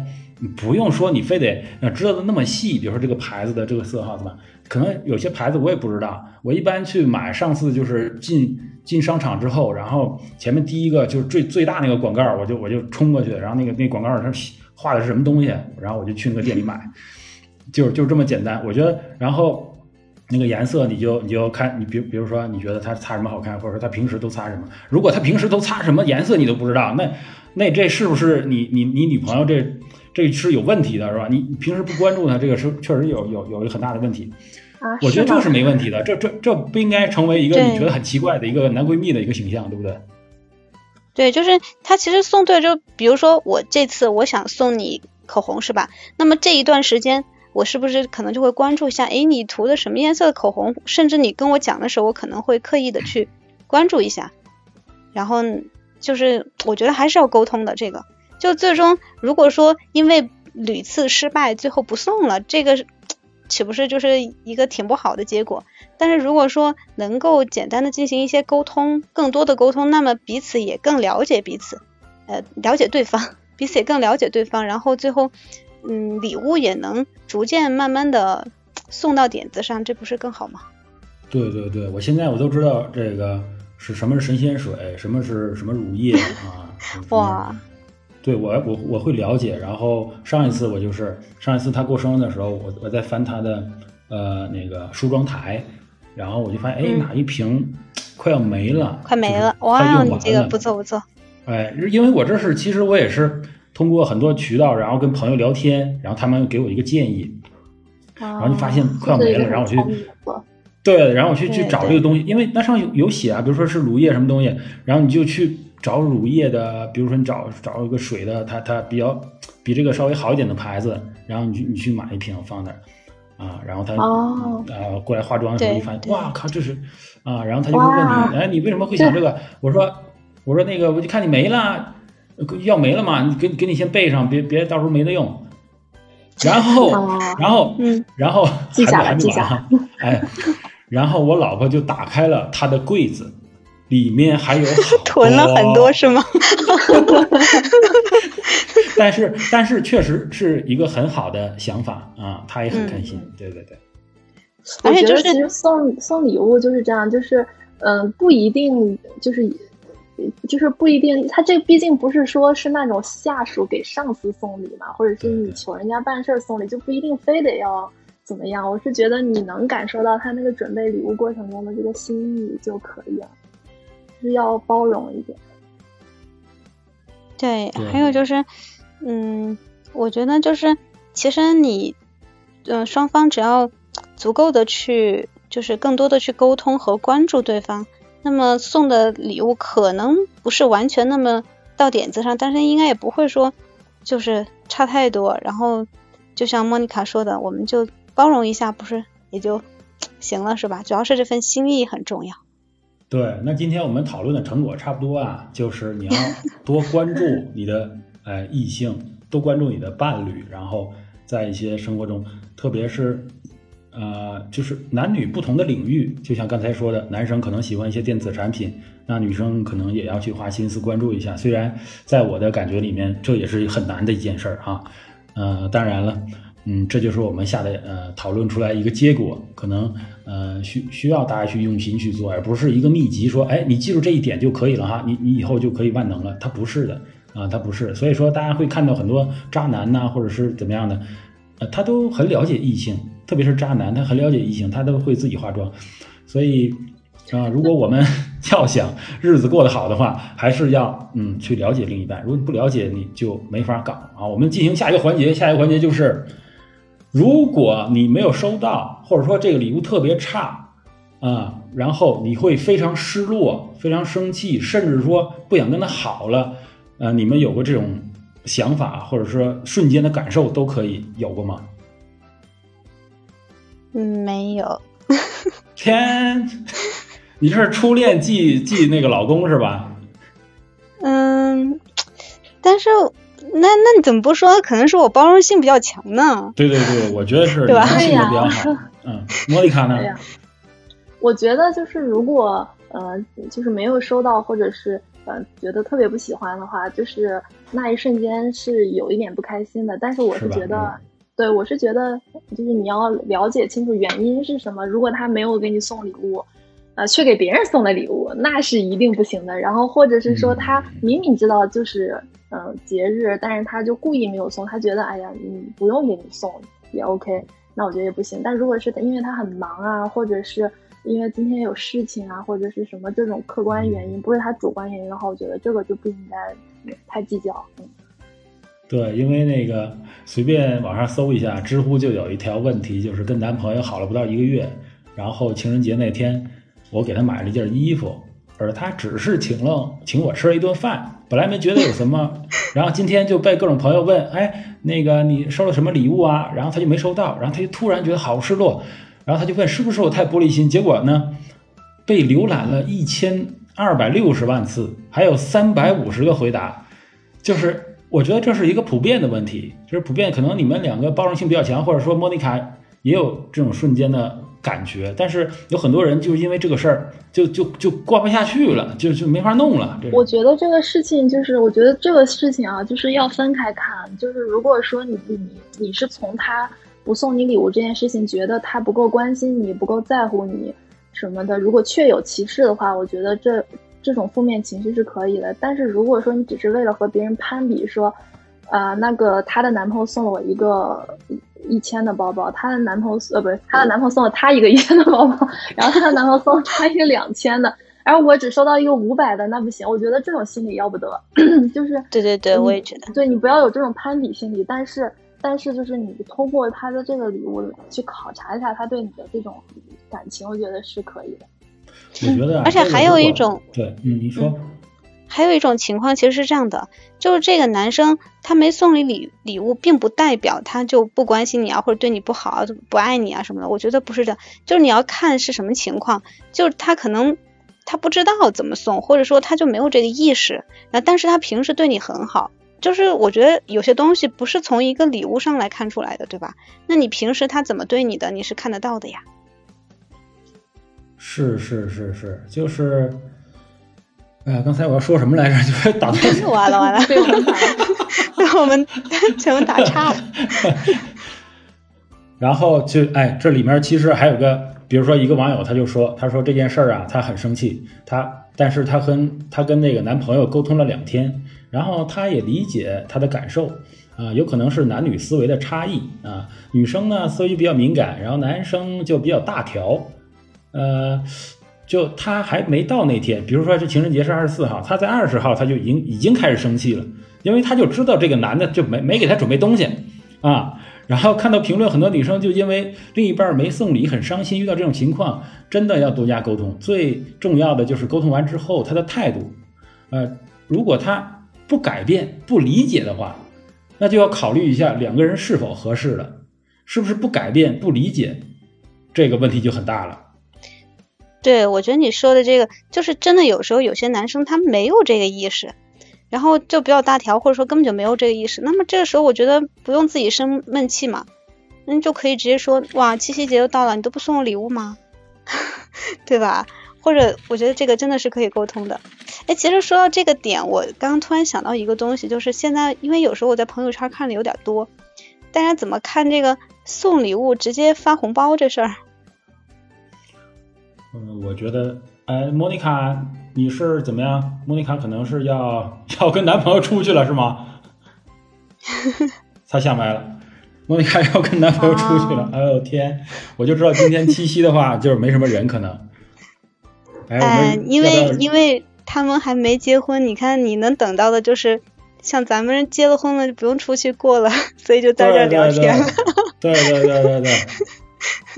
不用说你非得要知道的那么细，比如说这个牌子的这个色号，怎么？可能有些牌子我也不知道。我一般去买，上次就是进进商场之后，然后前面第一个就是最最大那个广告，我就我就冲过去，然后那个那广告上画的是什么东西，然后我就去那个店里买，就就这么简单。我觉得，然后。那个颜色，你就你就看，你比比如说，你觉得他擦什么好看，或者说他平时都擦什么？如果他平时都擦什么颜色，你都不知道，那那这是不是你你你女朋友这这是有问题的，是吧？你平时不关注他，这个是确实有有有一个很大的问题。啊，我觉得这是没问题的，这这这不应该成为一个你觉得很奇怪的一个男闺蜜的一个形象，对不对？对，就是他其实送对，就比如说我这次我想送你口红，是吧？那么这一段时间。我是不是可能就会关注一下？诶，你涂的什么颜色的口红？甚至你跟我讲的时候，我可能会刻意的去关注一下。然后就是我觉得还是要沟通的。这个就最终如果说因为屡次失败，最后不送了，这个岂不是就是一个挺不好的结果？但是如果说能够简单的进行一些沟通，更多的沟通，那么彼此也更了解彼此，呃，了解对方，彼此也更了解对方，然后最后。嗯，礼物也能逐渐慢慢的送到点子上，这不是更好吗？对对对，我现在我都知道这个是什么是神仙水，什么是什么乳液啊？哇！对我我我会了解。然后上一次我就是上一次他过生日的时候，我我在翻他的呃那个梳妆台，然后我就发现哎哪一瓶快要没了，快没了！哇，你这个不错不错。哎，因为我这是其实我也是。通过很多渠道，然后跟朋友聊天，然后他们给我一个建议，然后就发现快要没了，然后我去，对，然后我去去找这个东西，因为那上有有写啊，比如说是乳液什么东西，然后你就去找乳液的，比如说你找找一个水的，它它比较比这个稍微好一点的牌子，然后你去你去买一瓶放那儿，啊，然后他呃过来化妆的时候一发现，哇靠，这是啊，然后他就会问你，哎，你为什么会想这个？我说我说那个我就看你没了。要没了嘛？你给给你先备上，别别到时候没得用。然后，然后，嗯，然后记下来，记下来。哎，然后我老婆就打开了她的柜子，里面还有 囤了很多，是吗？但是，但是确实是一个很好的想法啊，他也很开心。对对对。我觉得其实送送礼物就是这样，就是嗯，不一定就是。就是不一定，他这毕竟不是说是那种下属给上司送礼嘛，或者是你求人家办事儿送礼，就不一定非得要怎么样。我是觉得你能感受到他那个准备礼物过程中的这个心意就可以了，是要包容一点。对，还有就是，嗯，我觉得就是，其实你，嗯，双方只要足够的去，就是更多的去沟通和关注对方。那么送的礼物可能不是完全那么到点子上，但是应该也不会说就是差太多。然后就像莫妮卡说的，我们就包容一下，不是也就 行了，是吧？主要是这份心意很重要。对，那今天我们讨论的成果差不多啊，就是你要多关注你的呃异性，多关注你的伴侣，然后在一些生活中，特别是。呃，就是男女不同的领域，就像刚才说的，男生可能喜欢一些电子产品，那女生可能也要去花心思关注一下。虽然在我的感觉里面，这也是很难的一件事儿哈。呃，当然了，嗯，这就是我们下的呃讨论出来一个结果，可能呃需需要大家去用心去做，而不是一个秘籍说，哎，你记住这一点就可以了哈，你你以后就可以万能了，它不是的啊，他不是。所以说，大家会看到很多渣男呐、或者是怎么样的，呃，他都很了解异性，特别是渣男，他很了解异性，他都会自己化妆。所以啊，如果我们 要想日子过得好的话，还是要嗯去了解另一半。如果你不了解，你就没法搞啊。我们进行下一个环节，下一个环节就是，如果你没有收到，或者说这个礼物特别差啊，然后你会非常失落、非常生气，甚至说不想跟他好了。呃，你们有过这种想法，或者说瞬间的感受都可以有过吗？嗯，没有。天，你这是初恋记记那个老公是吧？嗯，但是那那你怎么不说？可能是我包容性比较强呢。对对对，我觉得是对吧你性格比较好。嗯，莫妮卡呢我觉得就是如果呃就是没有收到，或者是呃觉得特别不喜欢的话，就是那一瞬间是有一点不开心的。但是我是觉得，对我是觉得就是你要了解清楚原因是什么。如果他没有给你送礼物。呃，却给别人送了礼物，那是一定不行的。然后，或者是说嗯他明明知道就是，呃，节日，但是他就故意没有送，他觉得，哎呀，你不用给你送也 OK，那我觉得也不行。但如果是因为他很忙啊，或者是因为今天有事情啊，或者是什么这种客观原因，不是他主观原因的话，我觉得这个就不应该太计较。嗯，对，因为那个随便网上搜一下，知乎就有一条问题，就是跟男朋友好了不到一个月，然后情人节那天我给他买了一件衣服，而他只是请了请我吃了一顿饭，本来没觉得有什么，然后今天就被各种朋友问，哎，那个你收了什么礼物啊？然后他就没收到，然后他就突然觉得好失落，然后他就问是不是我太玻璃心？结果呢，被浏览了一千二百六十万次，还有三百五十个回答，就是我觉得这是一个普遍的问题，就是普遍可能你们两个包容性比较强，或者说莫妮卡也有这种瞬间的感觉，但是有很多人就是因为这个事儿就就就过不下去了，就就没法弄了。我觉得这个事情就是，我觉得这个事情啊，就是要分开看。就是如果说你你你是从他不送你礼物这件事情，觉得他不够关心你，不够在乎你什么的，如果确有其事的话，我觉得这这种负面情绪是可以的。但是如果说你只是为了和别人攀比，说，啊、那个她的男朋友送了我一个一千的包包，她的男朋友呃不是她的男朋友送了她一个一千的包包，然后她的男朋友送了她一个两千的。而我只收到一个五百的，那不行。我觉得这种心理要不得，就是对对对，嗯我也觉得。对你不要有这种攀比心理，但是但是就是你通过他的这个礼物去考察一下他对你的这种感情，我觉得是可以的。我觉得啊、而且还有一种对，嗯，你说，还有一种情况其实是这样的，就是这个男生他没送你礼礼物，并不代表他就不关心你啊，或者对你不好啊、不爱你啊什么的。我觉得不是的，就是你要看是什么情况，就是他可能他不知道怎么送，或者说他就没有这个意识，那但是他平时对你很好。就是我觉得有些东西不是从一个礼物上来看出来的，对吧？那你平时他怎么对你的，你是看得到的呀。是是是是，就是，哎呀，刚才我要说什么来着？就被打断。完了完了，被我们打了。被我们 全部打岔了。然后就哎，这里面其实还有个，比如说一个网友他就说，他说这件事儿啊，他很生气，他但是他跟他跟那个男朋友沟通了两天，然后他也理解他的感受啊、有可能是男女思维的差异啊，女生呢思维比较敏感，然后男生就比较大条，呃。就他还没到那天，比如说这情人节是二十四号，他在二十号他就已经已经开始生气了，因为他就知道这个男的就没没给他准备东西啊，然后看到评论，很多女生就因为另一半没送礼很伤心。遇到这种情况，真的要多加沟通。最重要的就是沟通完之后他的态度，呃，如果他不改变、不理解的话，那就要考虑一下两个人是否合适了，是不是不改变、不理解，这个问题就很大了。对，我觉得你说的这个，就是真的有时候有些男生他没有这个意识，然后就比较大条，或者说根本就没有这个意识。那么这个时候，我觉得不用自己生闷气嘛，那就可以直接说，哇，七夕节又到了，你都不送我礼物吗？对吧？或者我觉得这个真的是可以沟通的。哎，其实说到这个点，我刚刚突然想到一个东西，就是现在因为有时候我在朋友圈看的有点多，大家怎么看这个送礼物直接发红包这事儿？嗯，我觉得哎，莫妮卡，你是怎么样？莫妮卡可能是要要跟男朋友出去了，是吗？她下麦了。莫妮卡要跟男朋友出去了，哎呦天！我就知道今天七夕的话，就是没什么人可能。哎，呃，因为因为他们还没结婚，你看你能等到的就是像咱们结了婚了就不用出去过了，所以就在这聊天。对对对对对。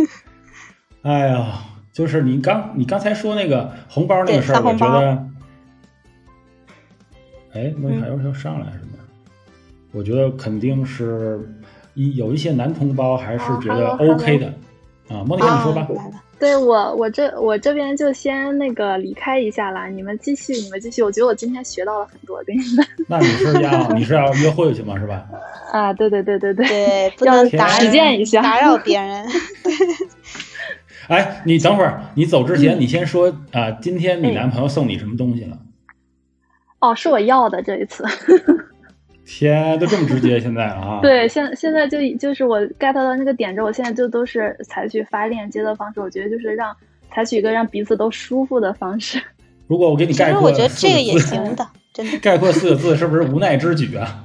哎呀，就是你刚你刚才说那个红包那个事儿，我觉得，哎，莫妮卡要要上来是吗？我觉得肯定是一有一些男同胞还是觉得 OK 的啊。莫妮卡，你说吧。对我，我这我这边就先那个离开一下啦。你们继续，你们继续。我觉得我今天学到了很多，跟你们。那你是要你是要约会去吗？是吧？啊，对对对对对，对，不能打实践一下，打扰别人。哎，你等会儿，你走之前，你先说啊，今天你男朋友送你什么东西了？哦，是我要的这一次。天，都这么直接现在啊？对，现现在就就是我 get 到那个点之后，我现在就都是采取发链接的方式。我觉得就是让采取一个让彼此都舒服的方式。如果我给你概括，我觉得这个也行的，真的。概括四个字，是不是无奈之举啊？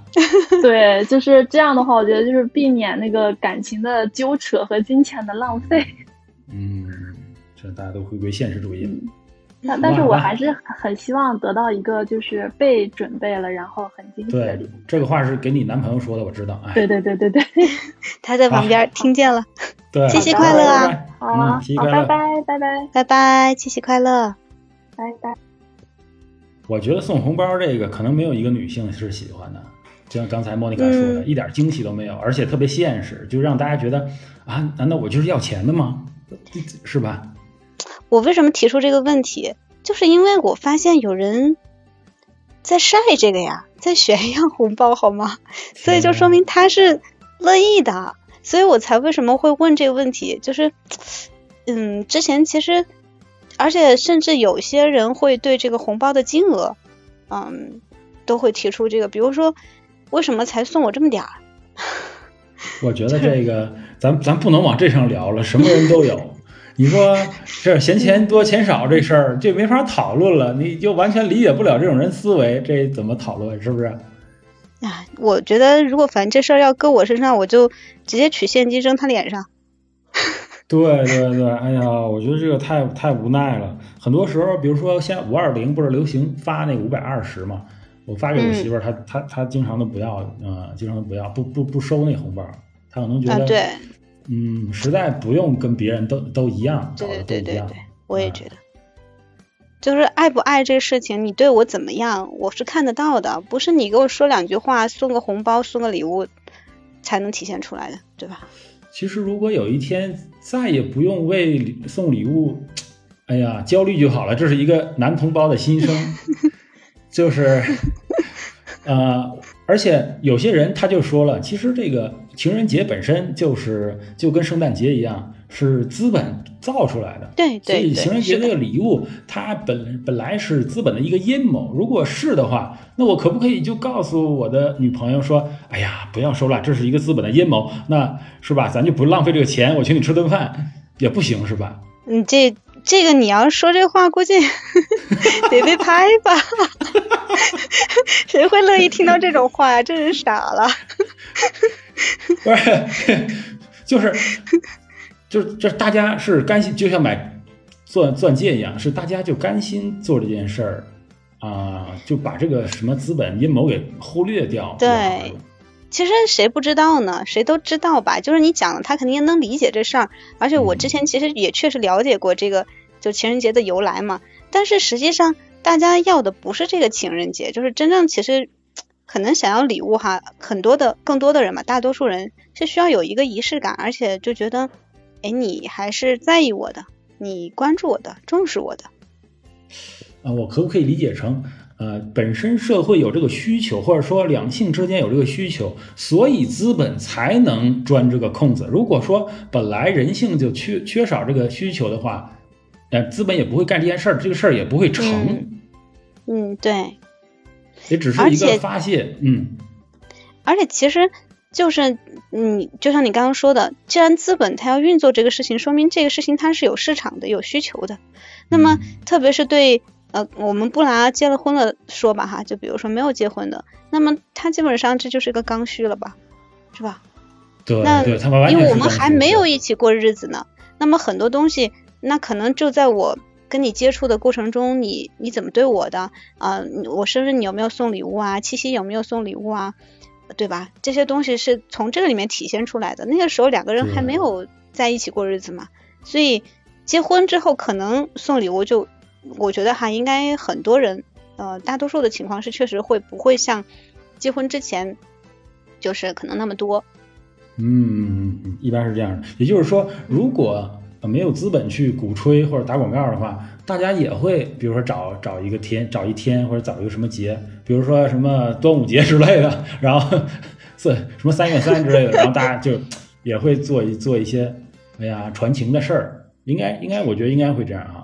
对，就是这样的话，我觉得就是避免那个感情的纠扯和金钱的浪费。嗯，这大家都回归现实主义。但但是我还是很希望得到一个就是被准备了，然后很惊喜的礼物。这个话是给你男朋友说的，我知道。哎，对对对对对，他在旁边听见了。对，七夕快乐啊！好，好，拜拜拜拜拜拜，七夕快乐，拜拜。我觉得送红包这个可能没有一个女性是喜欢的，就像刚才莫妮卡说的，一点惊喜都没有，而且特别现实，就让大家觉得啊，难道我就是要钱的吗？是吧？我为什么提出这个问题？就是因为我发现有人在晒这个呀，在炫耀红包，好吗？所以就说明他是乐意的，所以我才为什么会问这个问题。就是，嗯，之前其实，而且甚至有些人会对这个红包的金额，嗯，都会提出这个，比如说，为什么才送我这么点儿？我觉得这个，咱咱不能往这上聊了，什么人都有。你说这嫌钱多钱少这事儿，这没法讨论了，你就完全理解不了这种人思维，这怎么讨论？是不是？啊，我觉得如果反正这事儿要搁我身上，我就直接取现金扔他脸上。对对对，哎呀，我觉得这个太太无奈了。很多时候，比如说现在五二零不是流行发那五百二十嘛，我发给我媳妇儿，她她她经常都不要，嗯，经常都不要，不不不收那红包，她可能觉得对。嗯，实在不用跟别人都都一样，对对对对对，我也觉得，就是爱不爱这事情，你对我怎么样，我是看得到的，不是你给我说两句话，送个红包，送个礼物才能体现出来的，对吧？其实如果有一天再也不用为送礼物，哎呀焦虑就好了，这是一个男同胞的心声，就是，呃，而且有些人他就说了，其实这个。情人节本身就是就跟圣诞节一样，是资本造出来的。对对，所以情人节这个礼物，它本本来是资本的一个阴谋。如果是的话，那我可不可以就告诉我的女朋友说：“哎呀，不要收了，这是一个资本的阴谋，那是吧？咱就不浪费这个钱，我请你吃顿饭也不行，是吧？”你这这个你要说这话，估计 得被拍吧？谁会乐意听到这种话呀？这人傻了。不是，就是，就是这大家是甘心，就像买钻钻戒一样，是大家就甘心做这件事儿啊，就把这个什么资本阴谋给忽略掉。对，其实谁不知道呢？谁都知道吧？就是你讲了，他肯定能理解这事儿。而且我之前其实也确实了解过这个，就情人节的由来嘛。但是实际上，大家要的不是这个情人节，就是真正其实。可能想要礼物哈，很多的更多的人嘛，大多数人是需要有一个仪式感，而且就觉得，哎，你还是在意我的，你关注我的，重视我的。啊，我可不可以理解成，呃，本身社会有这个需求，或者说两性之间有这个需求，所以资本才能钻这个空子。如果说本来人性就缺缺少这个需求的话，呃，资本也不会干这件事儿，这个事儿也不会成。嗯，对。也只是一个发泄，嗯，而且其实就是，你，就像你刚刚说的，既然资本它要运作这个事情，说明这个事情它是有市场的、有需求的。那么特别是对呃我们不拿结了婚了说吧哈，就比如说没有结婚的，那么他基本上这就是一个刚需了吧，是吧？对那因为我们还没有一起过日子呢，那么很多东西，那可能就在我跟你接触的过程中，你你怎么对我的啊、你我生日你有没有送礼物啊？七夕有没有送礼物啊？对吧？这些东西是从这个里面体现出来的。那个时候两个人还没有在一起过日子嘛，所以结婚之后可能送礼物就，我觉得哈，应该很多人，呃，大多数的情况是确实会不会像结婚之前，就是可能那么多。嗯嗯嗯，一般是这样的。也就是说，如果没有资本去鼓吹或者打广告的话，大家也会，比如说找找一个天，找一天或者找一个什么节，比如说什么端午节之类的，然后是什么三月三之类的，然后大家就也会做一做一些，哎呀传情的事儿。应该应该，我觉得应该会这样啊。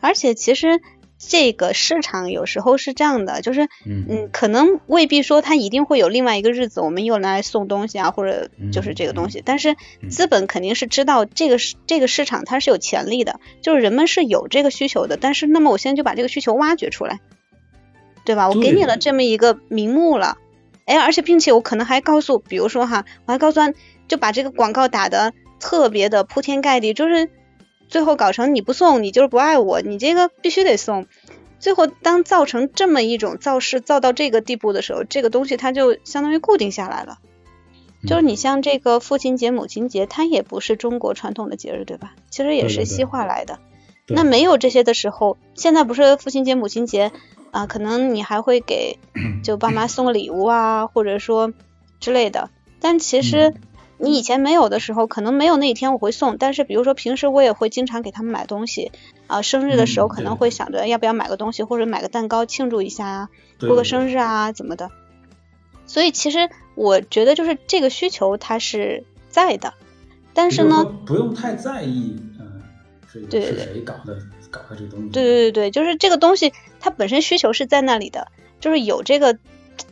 而且其实这个市场有时候是这样的，就是嗯嗯，可能未必说它一定会有另外一个日子，我们又来送东西啊，或者就是这个东西。但是嗯资本肯定是知道这个市这个市场它是有潜力的，就是人们是有这个需求的。但是那么我现在就把这个需求挖掘出来，对吧？我给你了这么一个名目了，哎，而且并且我可能还告诉，比如说哈，我还告诉他，就把这个广告打的特别的铺天盖地，就是最后搞成你不送你就是不爱我，你这个必须得送。最后当造成这么一种造势造到这个地步的时候，这个东西它就相当于固定下来了。就是你像这个父亲节、母亲节，它也不是中国传统的节日，对吧？其实也是西化来的。对那没有这些的时候，现在不是父亲节、母亲节啊，可能你还会给就爸妈送个礼物啊，或者说之类的。但其实嗯你以前没有的时候，可能没有那一天我会送，但是比如说平时我也会经常给他们买东西啊，生日的时候嗯可能会想着要不要买个东西，或者买个蛋糕庆祝一下啊，过个生日啊怎么的。所以其实我觉得就是这个需求它是在的，但是呢，不用太在意，嗯，对对对谁搞的搞的这东西。对对对对，就是这个东西它本身需求是在那里的，就是有这个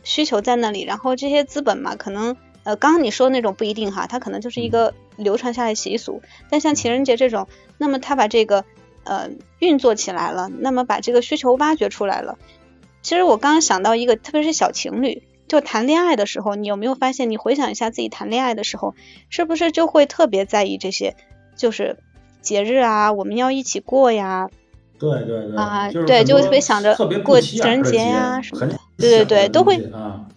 需求在那里，然后这些资本嘛，可能呃，刚刚你说的那种不一定哈，它可能就是一个流传下来的习俗，但像情人节这种，那么它把这个呃运作起来了，那么把这个需求挖掘出来了。其实我刚刚想到一个，特别是小情侣，就谈恋爱的时候，你有没有发现？你回想一下自己谈恋爱的时候，是不是就会特别在意这些，就是节日啊，我们要一起过呀，对对对啊对就会特别想着过情人节呀什么的对对对都会啊。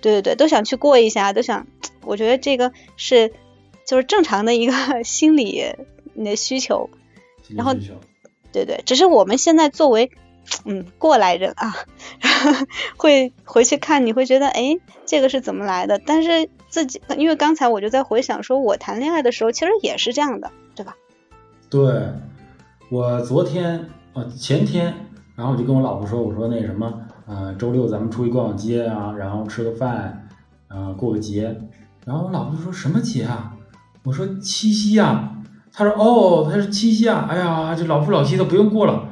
对对对，都想去过一下，都想，我觉得这个是就是正常的一个 心理的需求，然后对对，只是我们现在作为嗯过来人啊，会回去看，你会觉得哎，这个是怎么来的？但是自己因为刚才我就在回想，说我谈恋爱的时候其实也是这样的，对吧？对，我昨天呃前天，然后我就跟我老婆说，我说那什么，呃，周六咱们出去逛逛街啊，然后吃个饭，呃，过个节。然后我老婆说什么节啊？我说七夕啊。她说哦，她是七夕啊。哎呀，这老夫老妻都不用过了。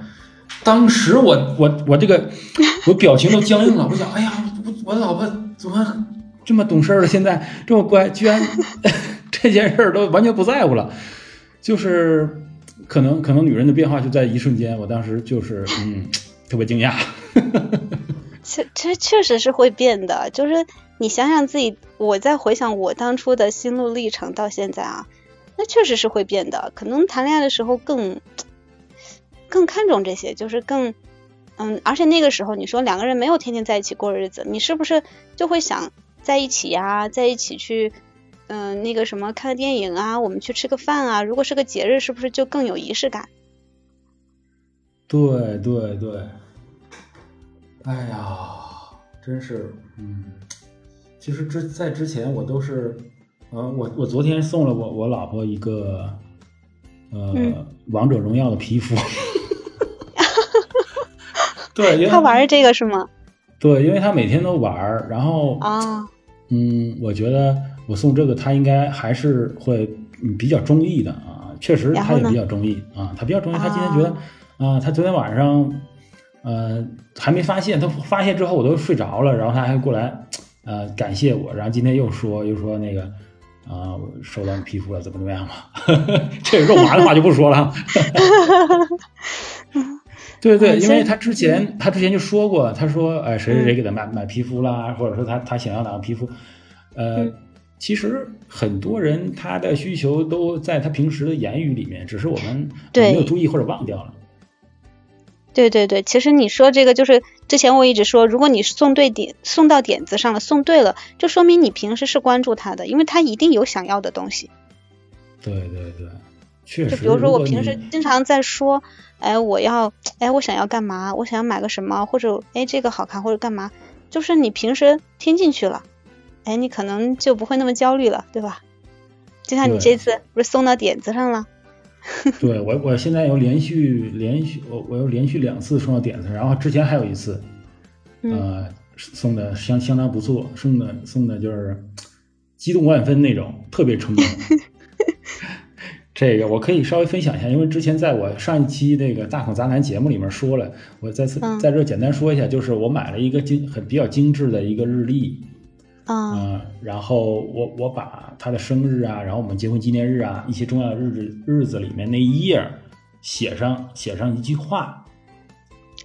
当时我我我这个我表情都僵硬了，我想，哎呀，我我老婆怎么这么懂事了？现在这么乖，居然 这件事儿都完全不在乎了。就是可能可能女人的变化就在一瞬间，我当时就是嗯特别惊讶。其实确实是会变的，就是你想想自己，我在回想我当初的心路历程到现在啊，那确实是会变的。可能谈恋爱的时候更更看重这些，就是更嗯，而且那个时候你说两个人没有天天在一起过日子，你是不是就会想在一起呀、在一起去嗯那个什么看个电影啊，我们去吃个饭啊？如果是个节日，是不是就更有仪式感？对对对，哎呀，真是，嗯，其实之在之前我都是，呃，我我昨天送了我我老婆一个，呃，嗯王者荣耀的皮肤。对，因为他玩这个是吗？对，因为他每天都玩儿，然后啊，嗯，我觉得我送这个他应该还是会嗯比较中意的啊，确实他也比较中意啊，他比较中意，他今天觉得啊，他昨天晚上呃还没发现，他发现之后我都睡着了，然后他还过来呃感谢我，然后今天又说又说那个啊，我收到你皮肤了，怎么怎么样了？这肉麻的话就不说了。对对，因为他之前他之前就说过，他说哎谁谁谁给他买买皮肤啦，或者说他他想要哪个皮肤，呃，其实很多人他的需求都在他平时的言语里面，只是我们没有注意或者忘掉了。对对对，其实你说这个就是之前我一直说，如果你送对点送到点子上了，送对了，就说明你平时是关注他的，因为他一定有想要的东西。对对对，确实。就比如说我平时经常在说，哎，我要，哎，我想要干嘛？我想要买个什么？或者，哎，这个好看，或者干嘛？就是你平时听进去了，哎，你可能就不会那么焦虑了，对吧？就像你这次不是送到点子上了？对我，我现在又连续连续，我我又连续两次送到点子，然后之前还有一次，呃，送的相相当不错，送的送的就是激动万分那种，特别成功。这个我可以稍微分享一下，因为之前在我上一期那个大孔杂谈节目里面说了，我再次在这简单说一下，就是我买了一个精很比较精致的一个日历。嗯，然后我我把他的生日啊，然后我们结婚纪念日啊，一些重要的日子日子里面那一页写上写上一句话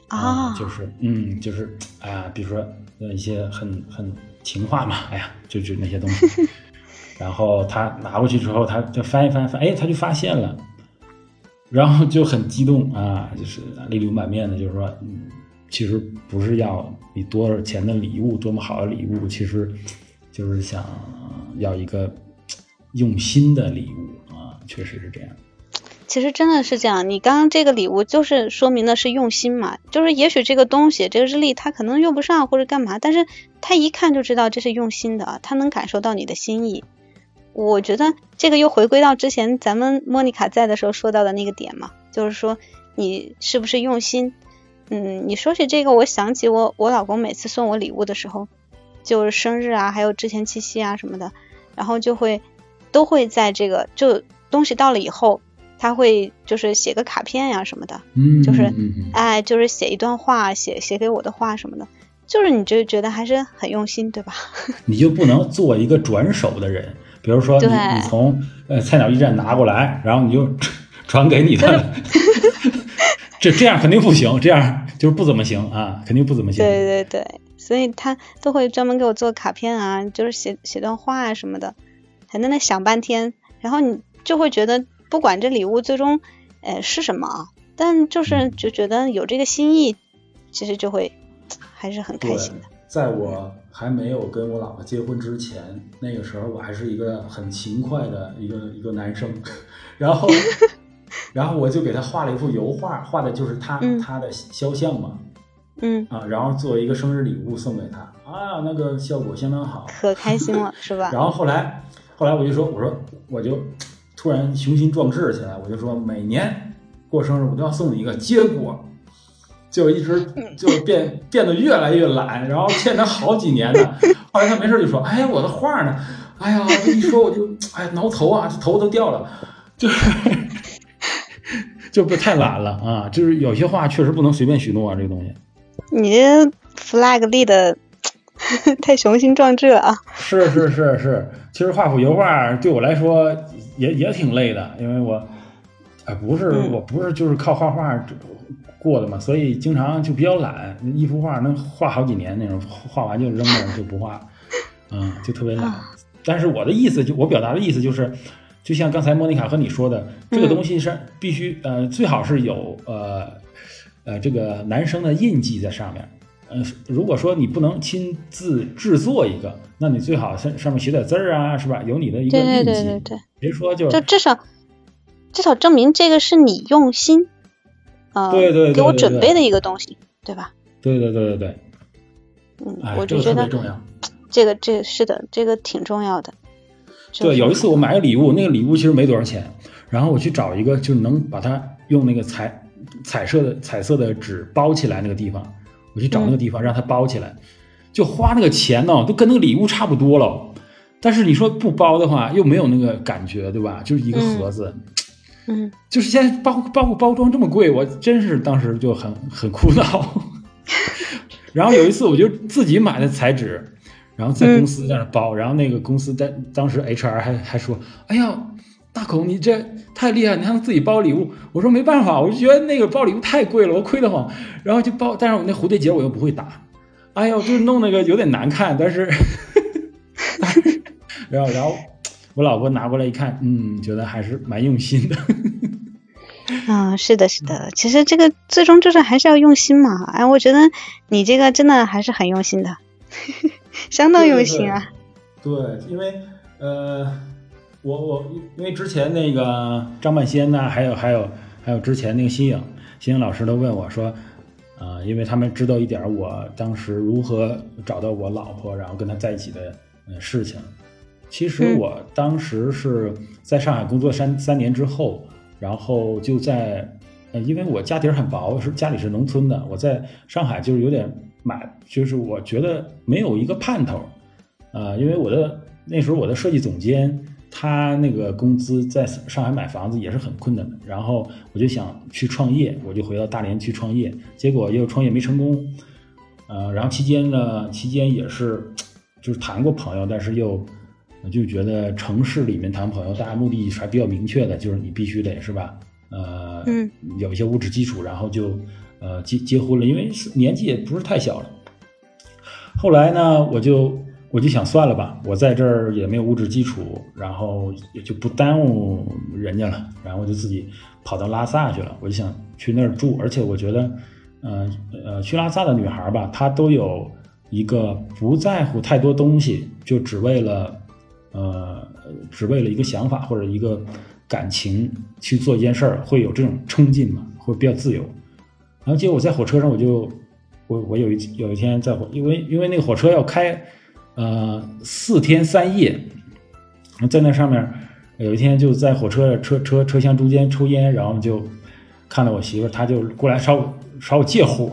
啊，就是嗯，就是哎呀，比如说一些很很情话嘛，哎呀，就就那些东西。然后他拿过去之后，他就翻一翻翻，哎，他就发现了，然后就很激动啊，就是泪流满面的，就是说，嗯。其实不是要你多少钱的礼物，多么好的礼物，其实就是想要一个用心的礼物啊，确实是这样。其实真的是这样，你刚刚这个礼物就是说明的是用心嘛，就是也许这个东西，这个日历他可能用不上或者干嘛，但是他一看就知道这是用心的，他能感受到你的心意。我觉得这个又回归到之前咱们莫妮卡在的时候说到的那个点嘛，就是说你是不是用心。嗯，你说起这个，我想起我我老公每次送我礼物的时候，就是生日啊，还有之前七夕啊什么的，然后就会都会在这个就东西到了以后，他会就是写个卡片呀什么的，嗯，就是哎，就是写一段话，写写给我的话什么的，就是你就觉得还是很用心，对吧？你就不能做一个转手的人，比如说你你从呃菜鸟驿站拿过来，然后你就传给你的。这这样肯定不行，这样就是不怎么行啊，肯定不怎么行。对对对，所以他都会专门给我做卡片啊，就是写写段话啊什么的，还在那想半天，然后你就会觉得，不管这礼物最终呃是什么啊，但就是就觉得有这个心意，其实就会还是很开心的。在我还没有跟我老婆结婚之前，那个时候我还是一个很勤快的一个一个男生，然后。然后我就给他画了一幅油画，画的就是他他的肖像嘛，嗯啊，然后作为一个生日礼物送给他，啊，那个效果相当好，可开心了，是吧？然后后来后来我就说，我说我就突然雄心壮志起来，我就说每年过生日我都要送你一个，结果就一直就变变得越来越懒，然后欠他好几年呢。后来他没事就说，哎呀，我的画呢？哎呀，这一说我就哎挠头啊，这头都掉了，就是。就不太懒了啊，就是有些话确实不能随便许诺啊，这个东西。你这 flag 立的 太雄心壮志了啊！是是是是，其实画幅油画对我来说也也挺累的，因为我啊不是我不是就是靠画画过的嘛，所以经常就比较懒，一幅画能画好几年那种，画完就扔了就不画，嗯，就特别懒。但是我的意思就我表达的意思就是。就像刚才莫妮卡和你说的，这个东西是必须呃最好是有呃呃这个男生的印记在上面。呃，如果说你不能亲自制作一个，那你最好上上面写点字儿啊，是吧？有你的一个印记。对对对对对。别说就就至少至少证明这个是你用心啊，对对给我准备的一个东西，对吧？对对对对对。嗯，我就觉得这个这个是的，这个挺重要的。对，有一次我买个礼物，那个礼物其实没多少钱，然后我去找一个就能把它用那个彩彩色的彩色的纸包起来那个地方，我去找那个地方让它包起来，就花那个钱呢，都跟那个礼物差不多了。但是你说不包的话，又没有那个感觉，对吧？就是一个盒子，嗯，就是现在包包括包装这么贵，我真是当时就很很苦恼。然后有一次我就自己买的彩纸。然后在公司在那包，然后那个公司在当时 HR 还还说，哎呀，大孔你这太厉害，你还能自己包礼物。我说没办法，我就觉得那个包礼物太贵了，我亏得慌，然后就包，但是我那蝴蝶结我又不会打，哎呦，就是弄那个有点难看，但是，然后然后我老婆拿过来一看，嗯，觉得还是蛮用心的。啊，是的，是的，其实这个最终就是还是要用心嘛。哎，我觉得你这个真的还是很用心的，相当用心啊。对，因为呃，我我因为之前那个张半仙呐，还有还有还有之前那个新颖新颖老师都问我说，啊，因为他们知道一点我当时如何找到我老婆，然后跟她在一起的呃事情。其实我当时是在上海工作三三年之后。然后就在，呃，因为我家底儿很薄，是家里是农村的，我在上海就是有点买，就是我觉得没有一个盼头，呃，因为我的那时候我的设计总监他那个工资在上海买房子也是很困难的，然后我就想去创业，我就回到大连去创业，结果又创业没成功，呃，然后期间呢，期间也是就是谈过朋友，但是又。我就觉得城市里面谈朋友，大家目的还比较明确的，就是你必须得是吧？呃，有一些物质基础，然后就呃结结婚了，因为年纪也不是太小了。后来呢，我就我就想算了吧，我在这儿也没有物质基础，然后也就不耽误人家了，然后我就自己跑到拉萨去了。我就想去那儿住，而且我觉得，呃呃，去拉萨的女孩吧，她都有一个不在乎太多东西，就只为了。呃，只为了一个想法或者一个感情去做一件事儿，会有这种冲劲嘛，会比较自由。然后结果我在火车上，我就我我有一有一天在火，因为因为那个火车要开呃四天三夜，在那上面有一天就在火车车车车厢中间抽烟，然后就看到我媳妇，她就过来找我找我借火，